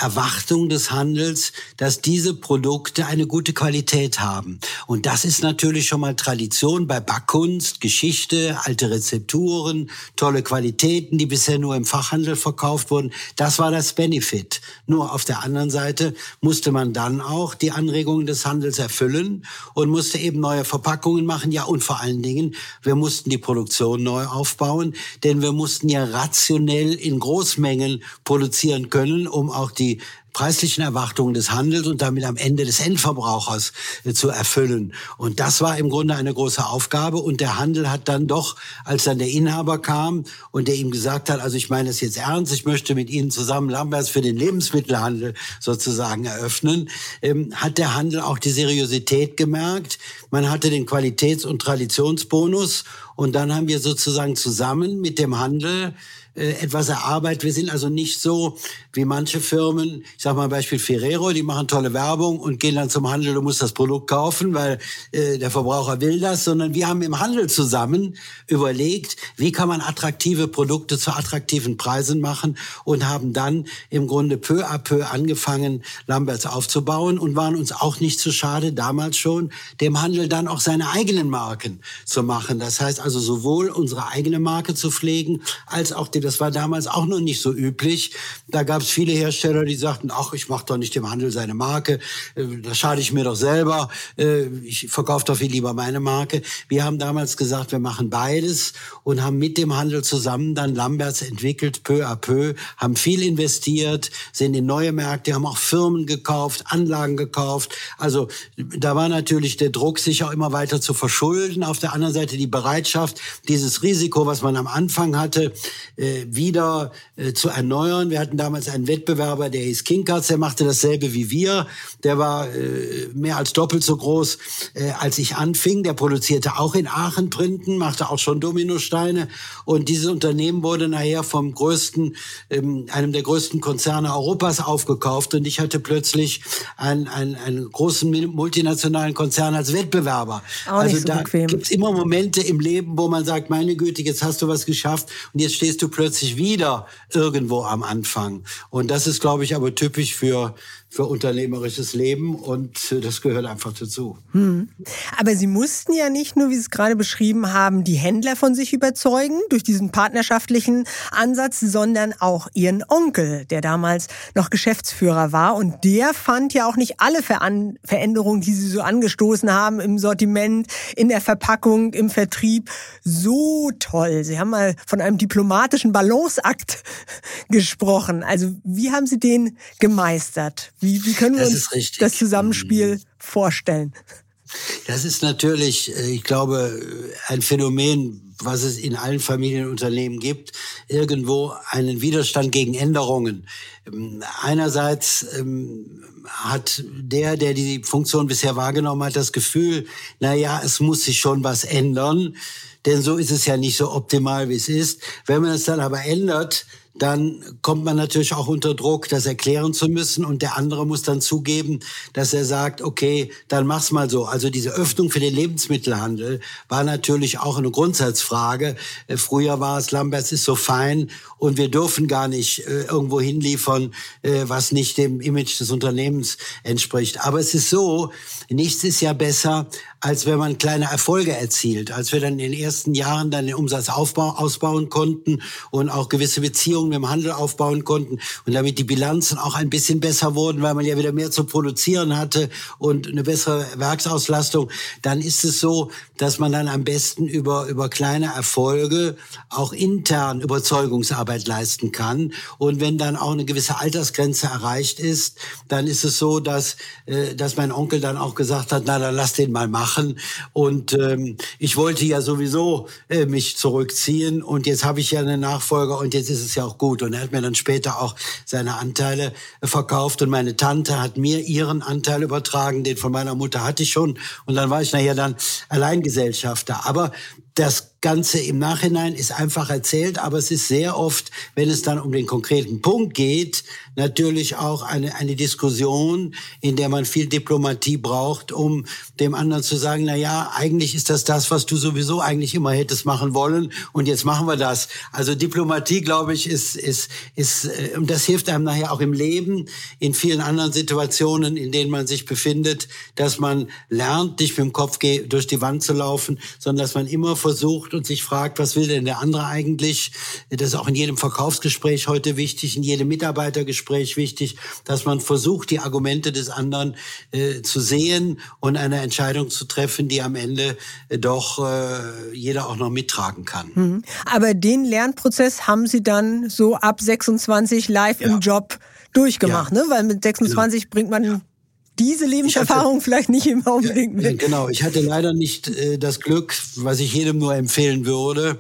Erwartung des Handels, dass diese Produkte eine gute Qualität haben. Und das ist natürlich schon mal Tradition bei Backkunst, Geschichte, alte Rezepturen, tolle Qualitäten, die bisher nur im Fachhandel verkauft wurden. Das war das Benefit. Nur auf der anderen Seite musste man dann auch die Anregungen des Handels erfüllen und musste eben neue Verpackungen machen. Ja, und vor allen Dingen, wir mussten die Produktion neu aufbauen, denn wir mussten ja rationell in Großmengen produzieren können, um auch die preislichen Erwartungen des Handels und damit am Ende des Endverbrauchers äh, zu erfüllen. Und das war im Grunde eine große Aufgabe. Und der Handel hat dann doch, als dann der Inhaber kam und der ihm gesagt hat, also ich meine es jetzt ernst, ich möchte mit Ihnen zusammen Lamberts für den Lebensmittelhandel sozusagen eröffnen, ähm, hat der Handel auch die Seriosität gemerkt. Man hatte den Qualitäts- und Traditionsbonus und dann haben wir sozusagen zusammen mit dem Handel äh, etwas erarbeitet. Wir sind also nicht so wie manche Firmen, ich sage mal Beispiel Ferrero, die machen tolle Werbung und gehen dann zum Handel, du musst das Produkt kaufen, weil äh, der Verbraucher will das, sondern wir haben im Handel zusammen überlegt, wie kann man attraktive Produkte zu attraktiven Preisen machen und haben dann im Grunde peu à peu angefangen, Lamberts aufzubauen und waren uns auch nicht zu schade, damals schon, dem Handel dann auch seine eigenen Marken zu machen. Das heißt also sowohl unsere eigene Marke zu pflegen, als auch das war damals auch noch nicht so üblich. Da gab es viele Hersteller, die sagten, ach, ich mache doch nicht dem Handel seine Marke, äh, da schade ich mir doch selber, äh, ich verkaufe doch viel lieber meine Marke. Wir haben damals gesagt, wir machen beides und haben mit dem Handel zusammen dann Lamberts entwickelt, peu à peu, haben viel investiert, sind in neue Märkte, haben auch Firmen gekauft, Anlagen gekauft. Also da war natürlich der Druck, sich auch immer weiter zu verschulden. Auf der anderen Seite die Bereitschaft, dieses Risiko, was man am Anfang hatte, äh, wieder zu erneuern. Wir hatten damals einen Wettbewerber, der hieß Kinkers, der machte dasselbe wie wir. Der war äh, mehr als doppelt so groß, äh, als ich anfing. Der produzierte auch in Aachen Printen, machte auch schon Dominosteine. Und dieses Unternehmen wurde nachher vom größten, ähm, einem der größten Konzerne Europas aufgekauft. Und ich hatte plötzlich einen, einen, einen großen multinationalen Konzern als Wettbewerber. Auch also so da bequem. gibt's immer Momente im Leben, wo man sagt, meine Güte, jetzt hast du was geschafft und jetzt stehst du plötzlich wieder irgendwo am Anfang. Und das ist, glaube ich, aber typisch für für unternehmerisches Leben und äh, das gehört einfach dazu. Hm. Aber Sie mussten ja nicht nur, wie Sie es gerade beschrieben haben, die Händler von sich überzeugen durch diesen partnerschaftlichen Ansatz, sondern auch Ihren Onkel, der damals noch Geschäftsführer war und der fand ja auch nicht alle Veränderungen, die Sie so angestoßen haben im Sortiment, in der Verpackung, im Vertrieb, so toll. Sie haben mal von einem diplomatischen Balanceakt gesprochen. Also wie haben Sie den gemeistert? Wie, wie können wir das uns das Zusammenspiel vorstellen? Das ist natürlich, äh, ich glaube, ein Phänomen, was es in allen Familienunternehmen gibt, irgendwo einen Widerstand gegen Änderungen. Ähm, einerseits ähm, hat der, der die Funktion bisher wahrgenommen hat, das Gefühl, na ja, es muss sich schon was ändern, denn so ist es ja nicht so optimal, wie es ist. Wenn man es dann aber ändert, dann kommt man natürlich auch unter Druck, das erklären zu müssen und der andere muss dann zugeben, dass er sagt, okay, dann mach's mal so. Also diese Öffnung für den Lebensmittelhandel war natürlich auch eine Grundsatzfrage. Äh, früher war es, Lamberts ist so fein und wir dürfen gar nicht äh, irgendwo hinliefern, äh, was nicht dem Image des Unternehmens entspricht. Aber es ist so, nichts ist ja besser, als wenn man kleine Erfolge erzielt, als wir dann in den ersten Jahren dann den Umsatz ausbauen konnten und auch gewisse Beziehungen mit dem Handel aufbauen konnten und damit die Bilanzen auch ein bisschen besser wurden, weil man ja wieder mehr zu produzieren hatte und eine bessere Werksauslastung, dann ist es so, dass man dann am besten über, über kleine Erfolge auch intern Überzeugungsarbeit leisten kann. Und wenn dann auch eine gewisse Altersgrenze erreicht ist, dann ist es so, dass, äh, dass mein Onkel dann auch gesagt hat, na, dann lass den mal machen. Und ähm, ich wollte ja sowieso äh, mich zurückziehen und jetzt habe ich ja einen Nachfolger und jetzt ist es ja auch gut. Und er hat mir dann später auch seine Anteile äh, verkauft und meine Tante hat mir ihren Anteil übertragen, den von meiner Mutter hatte ich schon. Und dann war ich nachher dann Alleingesellschafter. Aber das Ganze im Nachhinein ist einfach erzählt, aber es ist sehr oft, wenn es dann um den konkreten Punkt geht, natürlich auch eine, eine Diskussion, in der man viel Diplomatie braucht, um dem anderen zu sagen, na ja, eigentlich ist das das, was du sowieso eigentlich immer hättest machen wollen und jetzt machen wir das. Also Diplomatie, glaube ich, ist, ist, ist, äh, und das hilft einem nachher auch im Leben, in vielen anderen Situationen, in denen man sich befindet, dass man lernt, nicht mit dem Kopf durch die Wand zu laufen, sondern dass man immer versucht und sich fragt, was will denn der andere eigentlich? Das ist auch in jedem Verkaufsgespräch heute wichtig, in jedem Mitarbeitergespräch wichtig, dass man versucht, die Argumente des anderen äh, zu sehen und eine Entscheidung zu treffen, die am Ende äh, doch äh, jeder auch noch mittragen kann. Mhm. Aber den Lernprozess haben Sie dann so ab 26 live ja. im Job durchgemacht, ja. ne? Weil mit 26 genau. bringt man diese Lebenserfahrung hatte, vielleicht nicht immer unbedingt mit. Genau, ich hatte leider nicht äh, das Glück, was ich jedem nur empfehlen würde,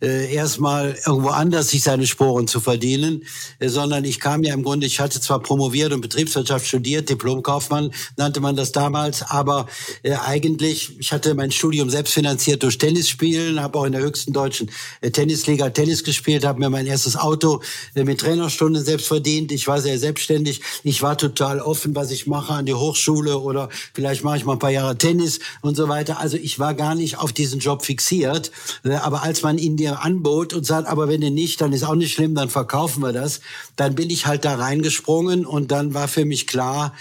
äh, erstmal irgendwo anders sich seine Sporen zu verdienen, äh, sondern ich kam ja im Grunde, ich hatte zwar promoviert und Betriebswirtschaft studiert, Diplomkaufmann nannte man das damals, aber äh, eigentlich, ich hatte mein Studium selbst finanziert durch Tennisspielen, habe auch in der höchsten deutschen äh, Tennisliga Tennis gespielt, habe mir mein erstes Auto äh, mit Trainerstunden selbst verdient, ich war sehr selbstständig, ich war total offen, was ich mache an die Hochschule oder vielleicht mache ich mal ein paar Jahre Tennis und so weiter. Also ich war gar nicht auf diesen Job fixiert, äh, aber als man in dir anbot und sagt, aber wenn ihr nicht, dann ist auch nicht schlimm, dann verkaufen wir das. Dann bin ich halt da reingesprungen und dann war für mich klar,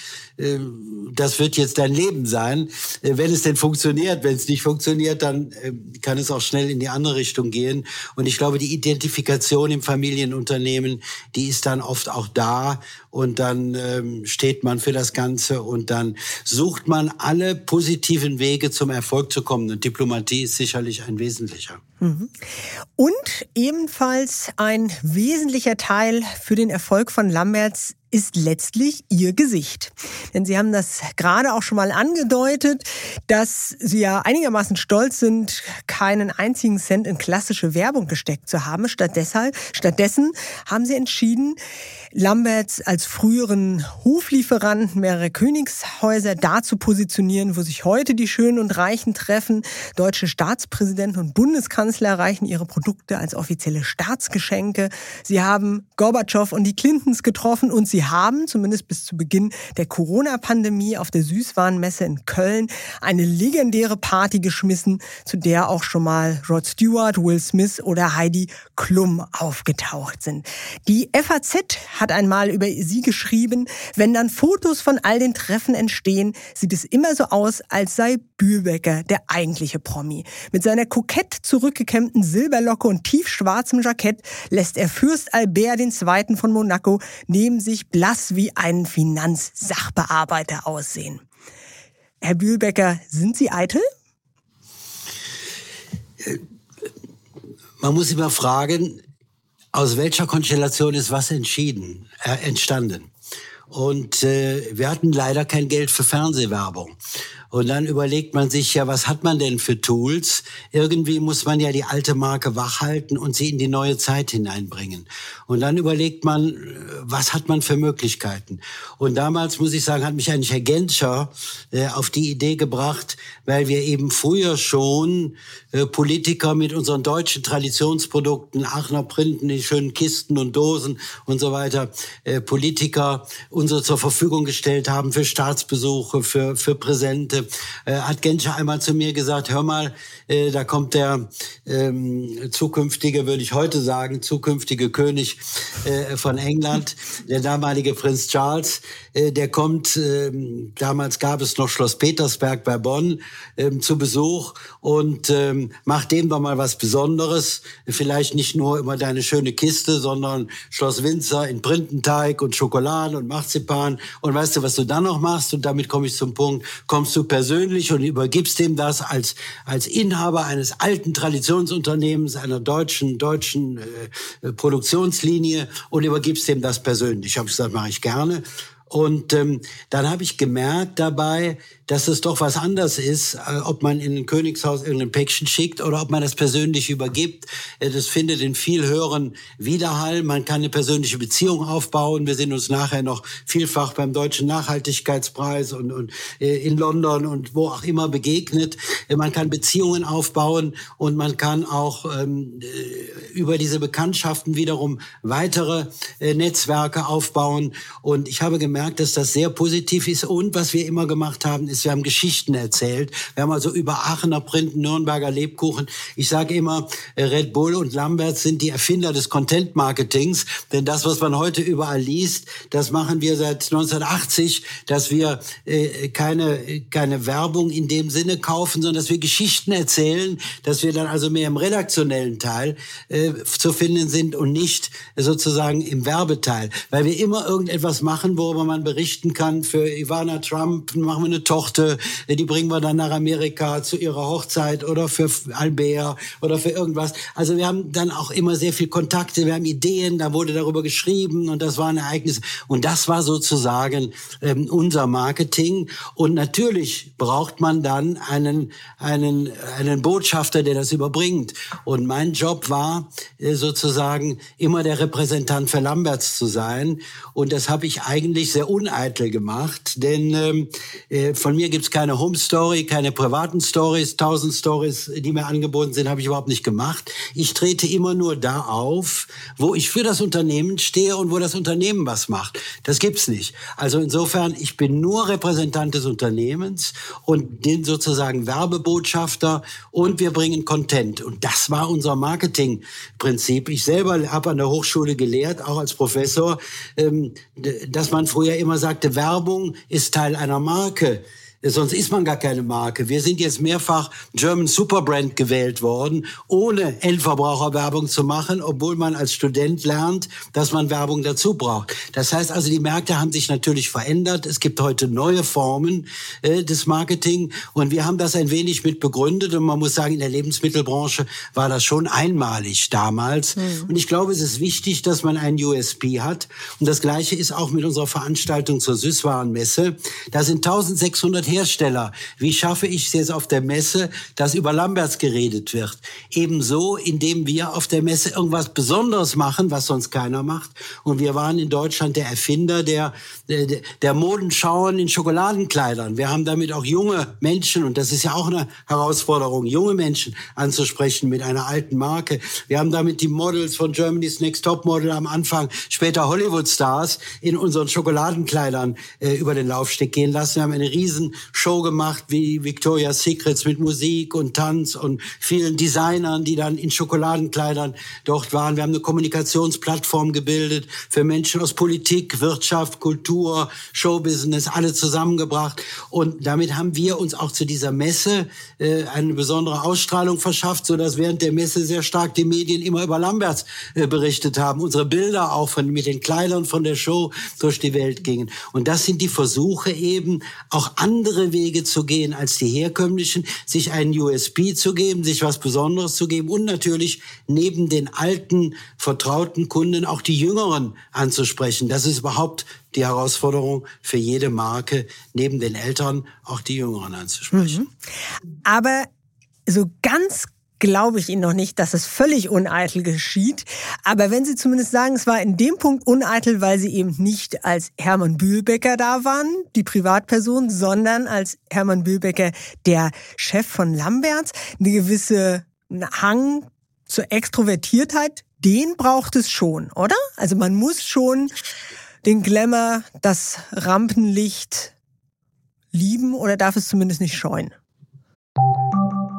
das wird jetzt dein Leben sein. Äh, wenn es denn funktioniert, wenn es nicht funktioniert, dann ähm, kann es auch schnell in die andere Richtung gehen. Und ich glaube, die Identifikation im Familienunternehmen, die ist dann oft auch da und dann ähm, steht man für das Ganze und dann sucht man alle positiven Wege zum Erfolg zu kommen. Und Diplomatie ist sicherlich ein wesentlicher. Mhm. Und ebenfalls ein wesentlicher Teil für den Erfolg von Lamberts ist letztlich ihr Gesicht. Denn Sie haben das gerade auch schon mal angedeutet, dass Sie ja einigermaßen stolz sind, keinen einzigen Cent in klassische Werbung gesteckt zu haben. Stattdessen, haben Sie entschieden, Lamberts als früheren Hoflieferanten mehrerer Königshäuser da zu positionieren, wo sich heute die Schönen und Reichen treffen. Deutsche Staatspräsidenten und Bundeskanzler erreichen ihre Produkte als offizielle Staatsgeschenke. Sie haben Gorbatschow und die Clintons getroffen und sie haben, zumindest bis zu Beginn der Corona-Pandemie auf der Süßwarenmesse in Köln, eine legendäre Party geschmissen, zu der auch schon mal Rod Stewart, Will Smith oder Heidi Klum aufgetaucht sind. Die FAZ hat einmal über sie geschrieben, wenn dann Fotos von all den Treffen entstehen, sieht es immer so aus, als sei Bühlbecker der eigentliche Promi. Mit seiner kokett zurückgekämmten Silberlocke und tiefschwarzem Jackett lässt er Fürst Albert II. von Monaco neben sich blass wie einen Finanzsachbearbeiter aussehen. Herr Bühlbecker, sind Sie eitel? Man muss immer fragen, aus welcher Konstellation ist was entschieden, äh, entstanden? Und äh, wir hatten leider kein Geld für Fernsehwerbung. Und dann überlegt man sich ja, was hat man denn für Tools? Irgendwie muss man ja die alte Marke wachhalten und sie in die neue Zeit hineinbringen. Und dann überlegt man, was hat man für Möglichkeiten? Und damals, muss ich sagen, hat mich eigentlich Herr Genscher äh, auf die Idee gebracht, weil wir eben früher schon Politiker mit unseren deutschen Traditionsprodukten, Aachener Printen, die schönen Kisten und Dosen und so weiter, äh, Politiker unsere zur Verfügung gestellt haben für Staatsbesuche, für, für Präsente. Äh, hat Genscher einmal zu mir gesagt, hör mal, äh, da kommt der ähm, zukünftige, würde ich heute sagen, zukünftige König äh, von England, der damalige Prinz Charles, äh, der kommt, äh, damals gab es noch Schloss Petersberg bei Bonn, äh, zu Besuch und äh, macht dem doch mal was Besonderes. Vielleicht nicht nur immer deine schöne Kiste, sondern Schloss Windsor in Printenteig und Schokolade und Marzipan. Und weißt du, was du dann noch machst? Und damit komme ich zum Punkt, kommst du persönlich und übergibst ihm das als, als Inhaber eines alten Traditionsunternehmens, einer deutschen, deutschen äh, Produktionslinie und übergibst ihm das persönlich. Ich habe gesagt, mache ich gerne. Und ähm, dann habe ich gemerkt dabei, dass es doch was anderes ist, äh, ob man in ein Königshaus irgendein Päckchen schickt oder ob man das persönlich übergibt. Äh, das findet in viel höheren Widerhall. Man kann eine persönliche Beziehung aufbauen. Wir sind uns nachher noch vielfach beim Deutschen Nachhaltigkeitspreis und, und äh, in London und wo auch immer begegnet. Man kann Beziehungen aufbauen und man kann auch ähm, äh, über diese Bekanntschaften wiederum weitere äh, Netzwerke aufbauen. Und ich habe gemerkt, dass das sehr positiv ist. Und was wir immer gemacht haben, ist wir haben Geschichten erzählt. Wir haben also über Aachener Printen, Nürnberger Lebkuchen. Ich sage immer, äh, Red Bull und Lambert sind die Erfinder des Content-Marketings. Denn das, was man heute überall liest, das machen wir seit 1980, dass wir äh, keine, keine Werbung in dem Sinne kaufen, sondern dass wir Geschichten erzählen, dass wir dann also mehr im redaktionellen Teil äh, zu finden sind und nicht sozusagen im Werbeteil. Weil wir immer irgendetwas machen, worüber man berichten kann. Für Ivana Trump machen wir eine Tochter Tochter, die bringen wir dann nach Amerika zu ihrer Hochzeit oder für Albert oder für irgendwas. Also wir haben dann auch immer sehr viel Kontakte, wir haben Ideen, da wurde darüber geschrieben und das war ein Ereignis. Und das war sozusagen ähm, unser Marketing. Und natürlich braucht man dann einen, einen, einen Botschafter, der das überbringt. Und mein Job war äh, sozusagen immer der Repräsentant für Lamberts zu sein. Und das habe ich eigentlich sehr uneitel gemacht, denn ähm, äh, von mir gibt's keine Home Story, keine privaten Stories, tausend Stories, die mir angeboten sind, habe ich überhaupt nicht gemacht. Ich trete immer nur da auf, wo ich für das Unternehmen stehe und wo das Unternehmen was macht. Das gibt's nicht. Also insofern, ich bin nur Repräsentant des Unternehmens und den sozusagen Werbebotschafter und wir bringen Content. Und das war unser Marketingprinzip. Ich selber habe an der Hochschule gelehrt, auch als Professor, ähm, dass man früher immer sagte, Werbung ist Teil einer Marke. Sonst ist man gar keine Marke. Wir sind jetzt mehrfach German Superbrand gewählt worden, ohne Endverbraucherwerbung zu machen, obwohl man als Student lernt, dass man Werbung dazu braucht. Das heißt also, die Märkte haben sich natürlich verändert. Es gibt heute neue Formen äh, des Marketing und wir haben das ein wenig mit begründet und man muss sagen, in der Lebensmittelbranche war das schon einmalig damals. Mhm. Und ich glaube, es ist wichtig, dass man einen USP hat. Und das Gleiche ist auch mit unserer Veranstaltung zur Süßwarenmesse. Da sind 1600 Hersteller. Wie schaffe ich es jetzt auf der Messe, dass über Lamberts geredet wird? Ebenso, indem wir auf der Messe irgendwas Besonderes machen, was sonst keiner macht. Und wir waren in Deutschland der Erfinder der, der, der Modenschauen in Schokoladenkleidern. Wir haben damit auch junge Menschen, und das ist ja auch eine Herausforderung, junge Menschen anzusprechen mit einer alten Marke. Wir haben damit die Models von Germany's Next Top Model am Anfang, später Hollywood Stars in unseren Schokoladenkleidern äh, über den Laufsteg gehen lassen. Wir haben eine riesen Show gemacht wie Victoria's Secrets mit Musik und Tanz und vielen Designern, die dann in Schokoladenkleidern dort waren. Wir haben eine Kommunikationsplattform gebildet für Menschen aus Politik, Wirtschaft, Kultur, Showbusiness, alle zusammengebracht. Und damit haben wir uns auch zu dieser Messe äh, eine besondere Ausstrahlung verschafft, so dass während der Messe sehr stark die Medien immer über Lamberts äh, berichtet haben. Unsere Bilder auch von, mit den Kleidern von der Show durch die Welt gingen. Und das sind die Versuche eben, auch andere andere Wege zu gehen als die herkömmlichen, sich einen USB zu geben, sich was Besonderes zu geben und natürlich neben den alten, vertrauten Kunden auch die jüngeren anzusprechen. Das ist überhaupt die Herausforderung für jede Marke, neben den Eltern auch die Jüngeren anzusprechen. Mhm. Aber so ganz glaube ich Ihnen noch nicht, dass es völlig uneitel geschieht. Aber wenn Sie zumindest sagen, es war in dem Punkt uneitel, weil Sie eben nicht als Hermann Bühlbecker da waren, die Privatperson, sondern als Hermann Bühlbecker, der Chef von Lamberts, eine gewisse Hang zur Extrovertiertheit, den braucht es schon, oder? Also man muss schon den Glamour, das Rampenlicht lieben oder darf es zumindest nicht scheuen.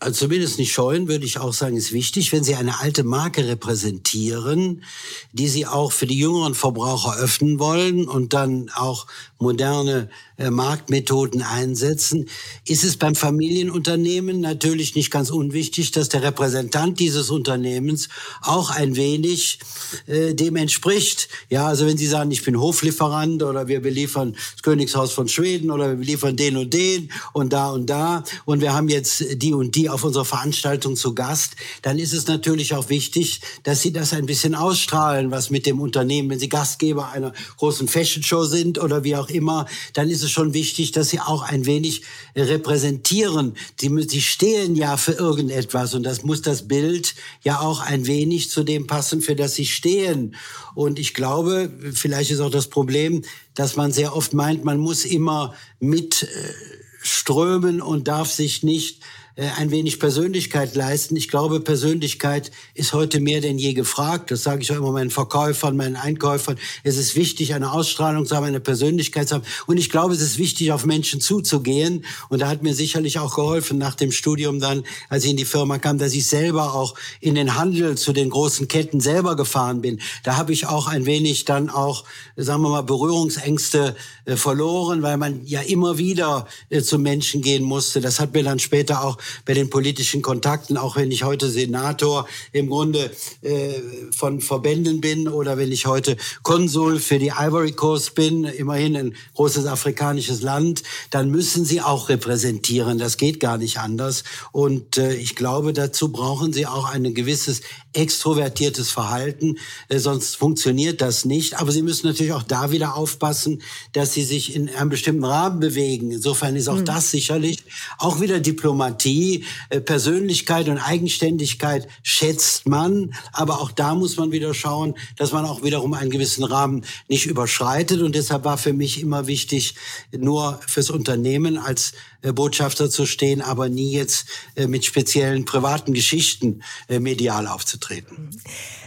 also zumindest nicht scheuen, würde ich auch sagen, ist wichtig, wenn Sie eine alte Marke repräsentieren, die Sie auch für die jüngeren Verbraucher öffnen wollen und dann auch moderne äh, Marktmethoden einsetzen, ist es beim Familienunternehmen natürlich nicht ganz unwichtig, dass der Repräsentant dieses Unternehmens auch ein wenig äh, dem entspricht. Ja, also wenn Sie sagen, ich bin Hoflieferant oder wir beliefern das Königshaus von Schweden oder wir beliefern den und den und da und da und wir haben jetzt die und die auf unserer Veranstaltung zu Gast, dann ist es natürlich auch wichtig, dass Sie das ein bisschen ausstrahlen, was mit dem Unternehmen, wenn Sie Gastgeber einer großen Fashion Show sind oder wie auch immer, dann ist es schon wichtig, dass sie auch ein wenig repräsentieren. Die, die stehen ja für irgendetwas und das muss das Bild ja auch ein wenig zu dem passen, für das sie stehen. Und ich glaube, vielleicht ist auch das Problem, dass man sehr oft meint, man muss immer mitströmen und darf sich nicht äh, ein wenig Persönlichkeit leisten. Ich glaube, Persönlichkeit ist heute mehr denn je gefragt. Das sage ich auch immer meinen Verkäufern, meinen Einkäufern. Es ist wichtig, eine Ausstrahlung zu haben, eine Persönlichkeit zu haben. Und ich glaube, es ist wichtig, auf Menschen zuzugehen. Und da hat mir sicherlich auch geholfen nach dem Studium dann, als ich in die Firma kam, dass ich selber auch in den Handel zu den großen Ketten selber gefahren bin. Da habe ich auch ein wenig dann auch, sagen wir mal, Berührungsängste äh, verloren, weil man ja immer wieder äh, zu Menschen gehen musste. Das hat mir dann später auch bei den politischen Kontakten, auch wenn ich heute Senator im Grunde äh, von Verbänden bin oder wenn ich heute Konsul für die Ivory Coast bin, immerhin ein großes afrikanisches Land, dann müssen sie auch repräsentieren. Das geht gar nicht anders. Und äh, ich glaube, dazu brauchen sie auch ein gewisses extrovertiertes Verhalten, äh, sonst funktioniert das nicht. Aber sie müssen natürlich auch da wieder aufpassen, dass sie sich in einem bestimmten Rahmen bewegen. Insofern ist auch mhm. das sicherlich auch wieder Diplomatie Autonomie, äh, Persönlichkeit und Eigenständigkeit schätzt man. Aber auch da muss man wieder schauen, dass man auch wiederum einen gewissen Rahmen nicht überschreitet. Und deshalb war für mich immer wichtig, nur fürs Unternehmen als Botschafter zu stehen, aber nie jetzt äh, mit speziellen privaten Geschichten äh, medial aufzutreten.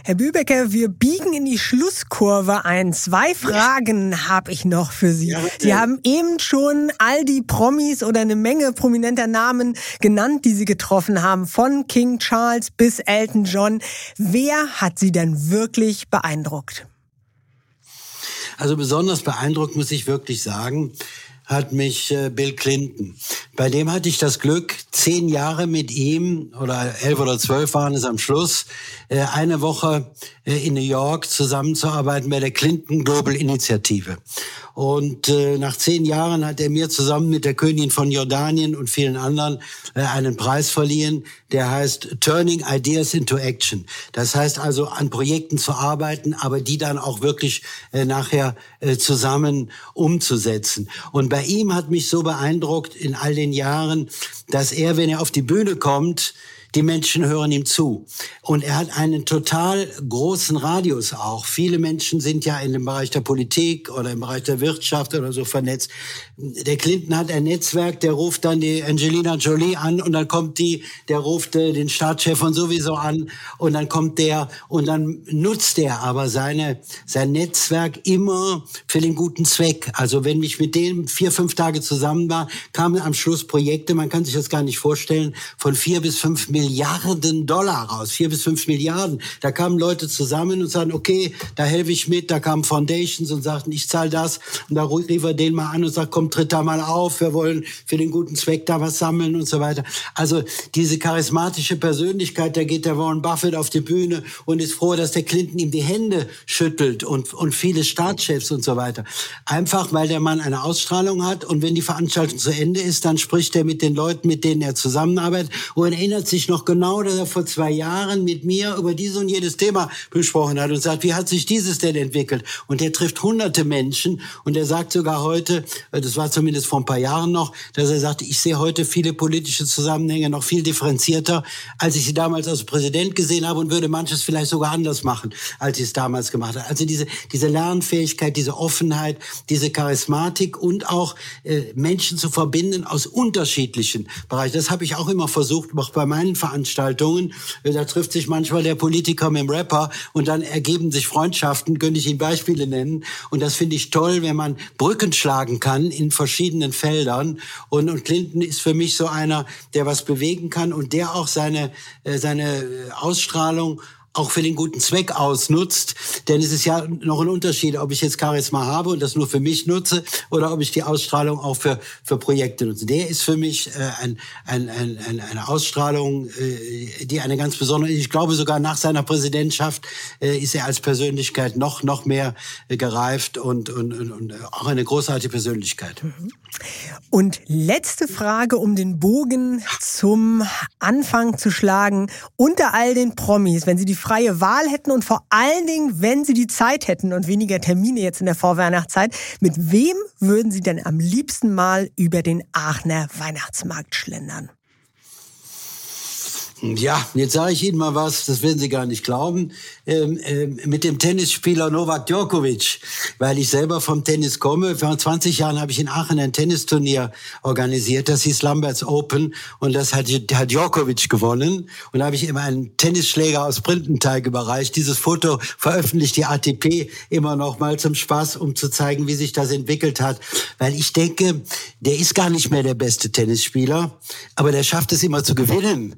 Herr Bübecker, wir biegen in die Schlusskurve ein. Zwei Fragen habe ich noch für Sie. Ja, Sie haben eben schon all die Promis oder eine Menge prominenter Namen genannt, die Sie getroffen haben, von King Charles bis Elton John. Wer hat Sie denn wirklich beeindruckt? Also besonders beeindruckt muss ich wirklich sagen, hat mich äh, Bill Clinton. Bei dem hatte ich das Glück, zehn Jahre mit ihm, oder elf oder zwölf waren es am Schluss, äh, eine Woche äh, in New York zusammenzuarbeiten bei der Clinton Global Initiative. Und äh, nach zehn Jahren hat er mir zusammen mit der Königin von Jordanien und vielen anderen äh, einen Preis verliehen, der heißt Turning Ideas into Action. Das heißt also, an Projekten zu arbeiten, aber die dann auch wirklich äh, nachher äh, zusammen umzusetzen. Und bei ihm hat mich so beeindruckt in all den Jahren, dass er, wenn er auf die Bühne kommt, die Menschen hören ihm zu. Und er hat einen total großen Radius auch. Viele Menschen sind ja in dem Bereich der Politik oder im Bereich der Wirtschaft oder so vernetzt. Der Clinton hat ein Netzwerk, der ruft dann die Angelina Jolie an und dann kommt die, der ruft äh, den Staatschef von sowieso an und dann kommt der und dann nutzt er aber seine, sein Netzwerk immer für den guten Zweck. Also wenn ich mit dem vier, fünf Tage zusammen war, kamen am Schluss Projekte, man kann sich das gar nicht vorstellen, von vier bis fünf Milliarden Dollar raus, vier bis fünf Milliarden. Da kamen Leute zusammen und sagten, okay, da helfe ich mit. Da kamen Foundations und sagten, ich zahle das. Und da rief er den mal an und sagt, tritt da mal auf. Wir wollen für den guten Zweck da was sammeln und so weiter. Also diese charismatische Persönlichkeit, da geht der Warren Buffett auf die Bühne und ist froh, dass der Clinton ihm die Hände schüttelt und, und viele Staatschefs und so weiter. Einfach, weil der Mann eine Ausstrahlung hat und wenn die Veranstaltung zu Ende ist, dann spricht er mit den Leuten, mit denen er zusammenarbeitet und erinnert sich noch genau, dass er vor zwei Jahren mit mir über dieses und jedes Thema besprochen hat und sagt, wie hat sich dieses denn entwickelt? Und er trifft hunderte Menschen und er sagt sogar heute, äh, das war zumindest vor ein paar Jahren noch, dass er sagte, ich sehe heute viele politische Zusammenhänge noch viel differenzierter, als ich sie damals als Präsident gesehen habe und würde manches vielleicht sogar anders machen, als ich es damals gemacht habe. Also diese, diese Lernfähigkeit, diese Offenheit, diese Charismatik und auch äh, Menschen zu verbinden aus unterschiedlichen Bereichen. Das habe ich auch immer versucht, auch bei meinen Veranstaltungen. Da trifft sich manchmal der Politiker mit dem Rapper und dann ergeben sich Freundschaften, könnte ich Ihnen Beispiele nennen. Und das finde ich toll, wenn man Brücken schlagen kann in verschiedenen Feldern. Und, und Clinton ist für mich so einer, der was bewegen kann und der auch seine, äh, seine Ausstrahlung auch für den guten Zweck ausnutzt. Denn es ist ja noch ein Unterschied, ob ich jetzt Charisma habe und das nur für mich nutze oder ob ich die Ausstrahlung auch für, für Projekte nutze. Der ist für mich äh, ein, ein, ein, ein, eine Ausstrahlung, äh, die eine ganz besondere, ich glaube sogar nach seiner Präsidentschaft äh, ist er als Persönlichkeit noch, noch mehr äh, gereift und, und, und, und auch eine großartige Persönlichkeit. Und letzte Frage, um den Bogen zum Anfang zu schlagen. Unter all den Promis, wenn Sie die freie Wahl hätten und vor allen Dingen, wenn Sie die Zeit hätten und weniger Termine jetzt in der Vorweihnachtszeit, mit wem würden Sie denn am liebsten mal über den Aachener Weihnachtsmarkt schlendern? Ja, jetzt sage ich Ihnen mal was, das werden Sie gar nicht glauben, ähm, ähm, mit dem Tennisspieler Novak Djokovic, weil ich selber vom Tennis komme. Vor 20 Jahren habe ich in Aachen ein Tennisturnier organisiert, das hieß Lamberts Open und das hat, hat Djokovic gewonnen und da habe ich immer einen Tennisschläger aus Printenteig überreicht. Dieses Foto veröffentlicht die ATP immer noch mal zum Spaß, um zu zeigen, wie sich das entwickelt hat, weil ich denke, der ist gar nicht mehr der beste Tennisspieler, aber der schafft es immer zu gewinnen.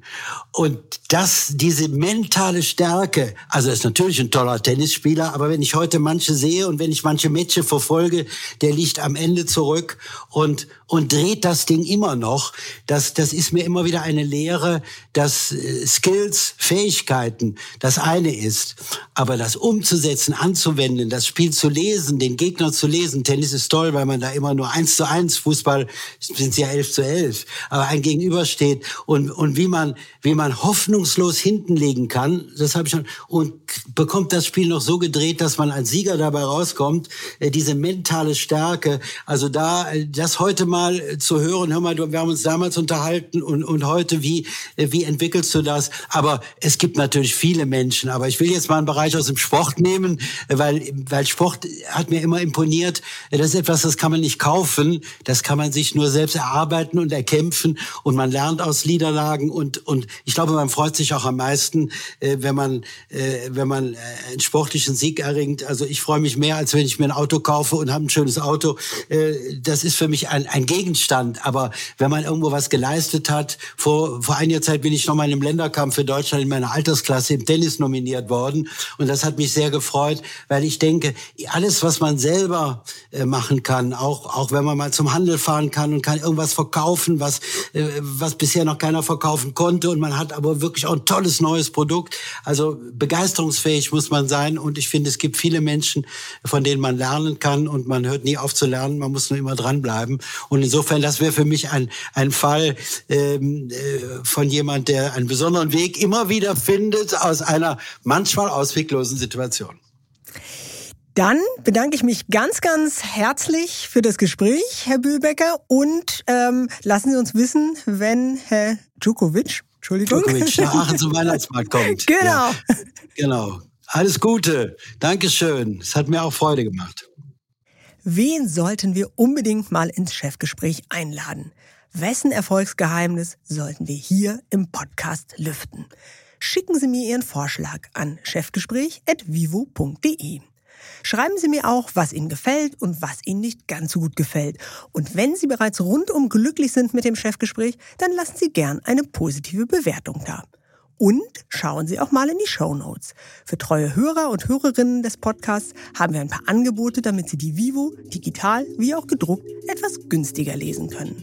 Und das, diese mentale Stärke, also er ist natürlich ein toller Tennisspieler, aber wenn ich heute manche sehe und wenn ich manche Matches verfolge, der liegt am Ende zurück und, und dreht das Ding immer noch. Das, das ist mir immer wieder eine Lehre, dass äh, Skills, Fähigkeiten das eine ist. Aber das umzusetzen, anzuwenden, das Spiel zu lesen, den Gegner zu lesen, Tennis ist toll, weil man da immer nur eins zu eins, Fußball sind es ja elf zu elf, aber ein Gegenüber steht und, und wie man, wie man man hoffnungslos hinten legen kann, das habe ich schon, und bekommt das Spiel noch so gedreht, dass man als Sieger dabei rauskommt, äh, diese mentale Stärke, also da, äh, das heute mal äh, zu hören, hör mal, wir haben uns damals unterhalten und, und heute, wie, wie entwickelst du das? Aber es gibt natürlich viele Menschen, aber ich will jetzt mal einen Bereich aus dem Sport nehmen, weil, weil Sport hat mir immer imponiert, das ist etwas, das kann man nicht kaufen, das kann man sich nur selbst erarbeiten und erkämpfen und man lernt aus Niederlagen und, und ich glaube, man freut sich auch am meisten, äh, wenn man, äh, wenn man äh, einen sportlichen Sieg erringt. Also ich freue mich mehr, als wenn ich mir ein Auto kaufe und habe ein schönes Auto. Äh, das ist für mich ein, ein Gegenstand. Aber wenn man irgendwo was geleistet hat, vor, vor einiger Zeit bin ich noch mal in einem Länderkampf für Deutschland in meiner Altersklasse im Tennis nominiert worden. Und das hat mich sehr gefreut, weil ich denke, alles, was man selber äh, machen kann, auch, auch wenn man mal zum Handel fahren kann und kann irgendwas verkaufen, was, äh, was bisher noch keiner verkaufen konnte und hat aber wirklich auch ein tolles neues Produkt. Also begeisterungsfähig muss man sein und ich finde, es gibt viele Menschen, von denen man lernen kann und man hört nie auf zu lernen, man muss nur immer dranbleiben. Und insofern, das wäre für mich ein, ein Fall ähm, äh, von jemand, der einen besonderen Weg immer wieder findet aus einer manchmal ausweglosen Situation. Dann bedanke ich mich ganz, ganz herzlich für das Gespräch, Herr Bühlbecker. Und ähm, lassen Sie uns wissen, wenn Herr Djokovic, Entschuldigung. Djokovic nach Aachen zum Weihnachtsmarkt kommt. Genau. Ja, genau. Alles Gute. Dankeschön. Es hat mir auch Freude gemacht. Wen sollten wir unbedingt mal ins Chefgespräch einladen? Wessen Erfolgsgeheimnis sollten wir hier im Podcast lüften? Schicken Sie mir Ihren Vorschlag an chefgespräch.vivo.de. Schreiben Sie mir auch, was Ihnen gefällt und was Ihnen nicht ganz so gut gefällt. Und wenn Sie bereits rundum glücklich sind mit dem Chefgespräch, dann lassen Sie gern eine positive Bewertung da. Und schauen Sie auch mal in die Show Notes. Für treue Hörer und Hörerinnen des Podcasts haben wir ein paar Angebote, damit Sie die Vivo digital wie auch gedruckt etwas günstiger lesen können.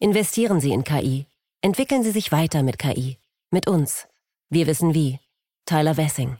Investieren Sie in KI. Entwickeln Sie sich weiter mit KI. Mit uns. Wir wissen wie. Tyler Wessing.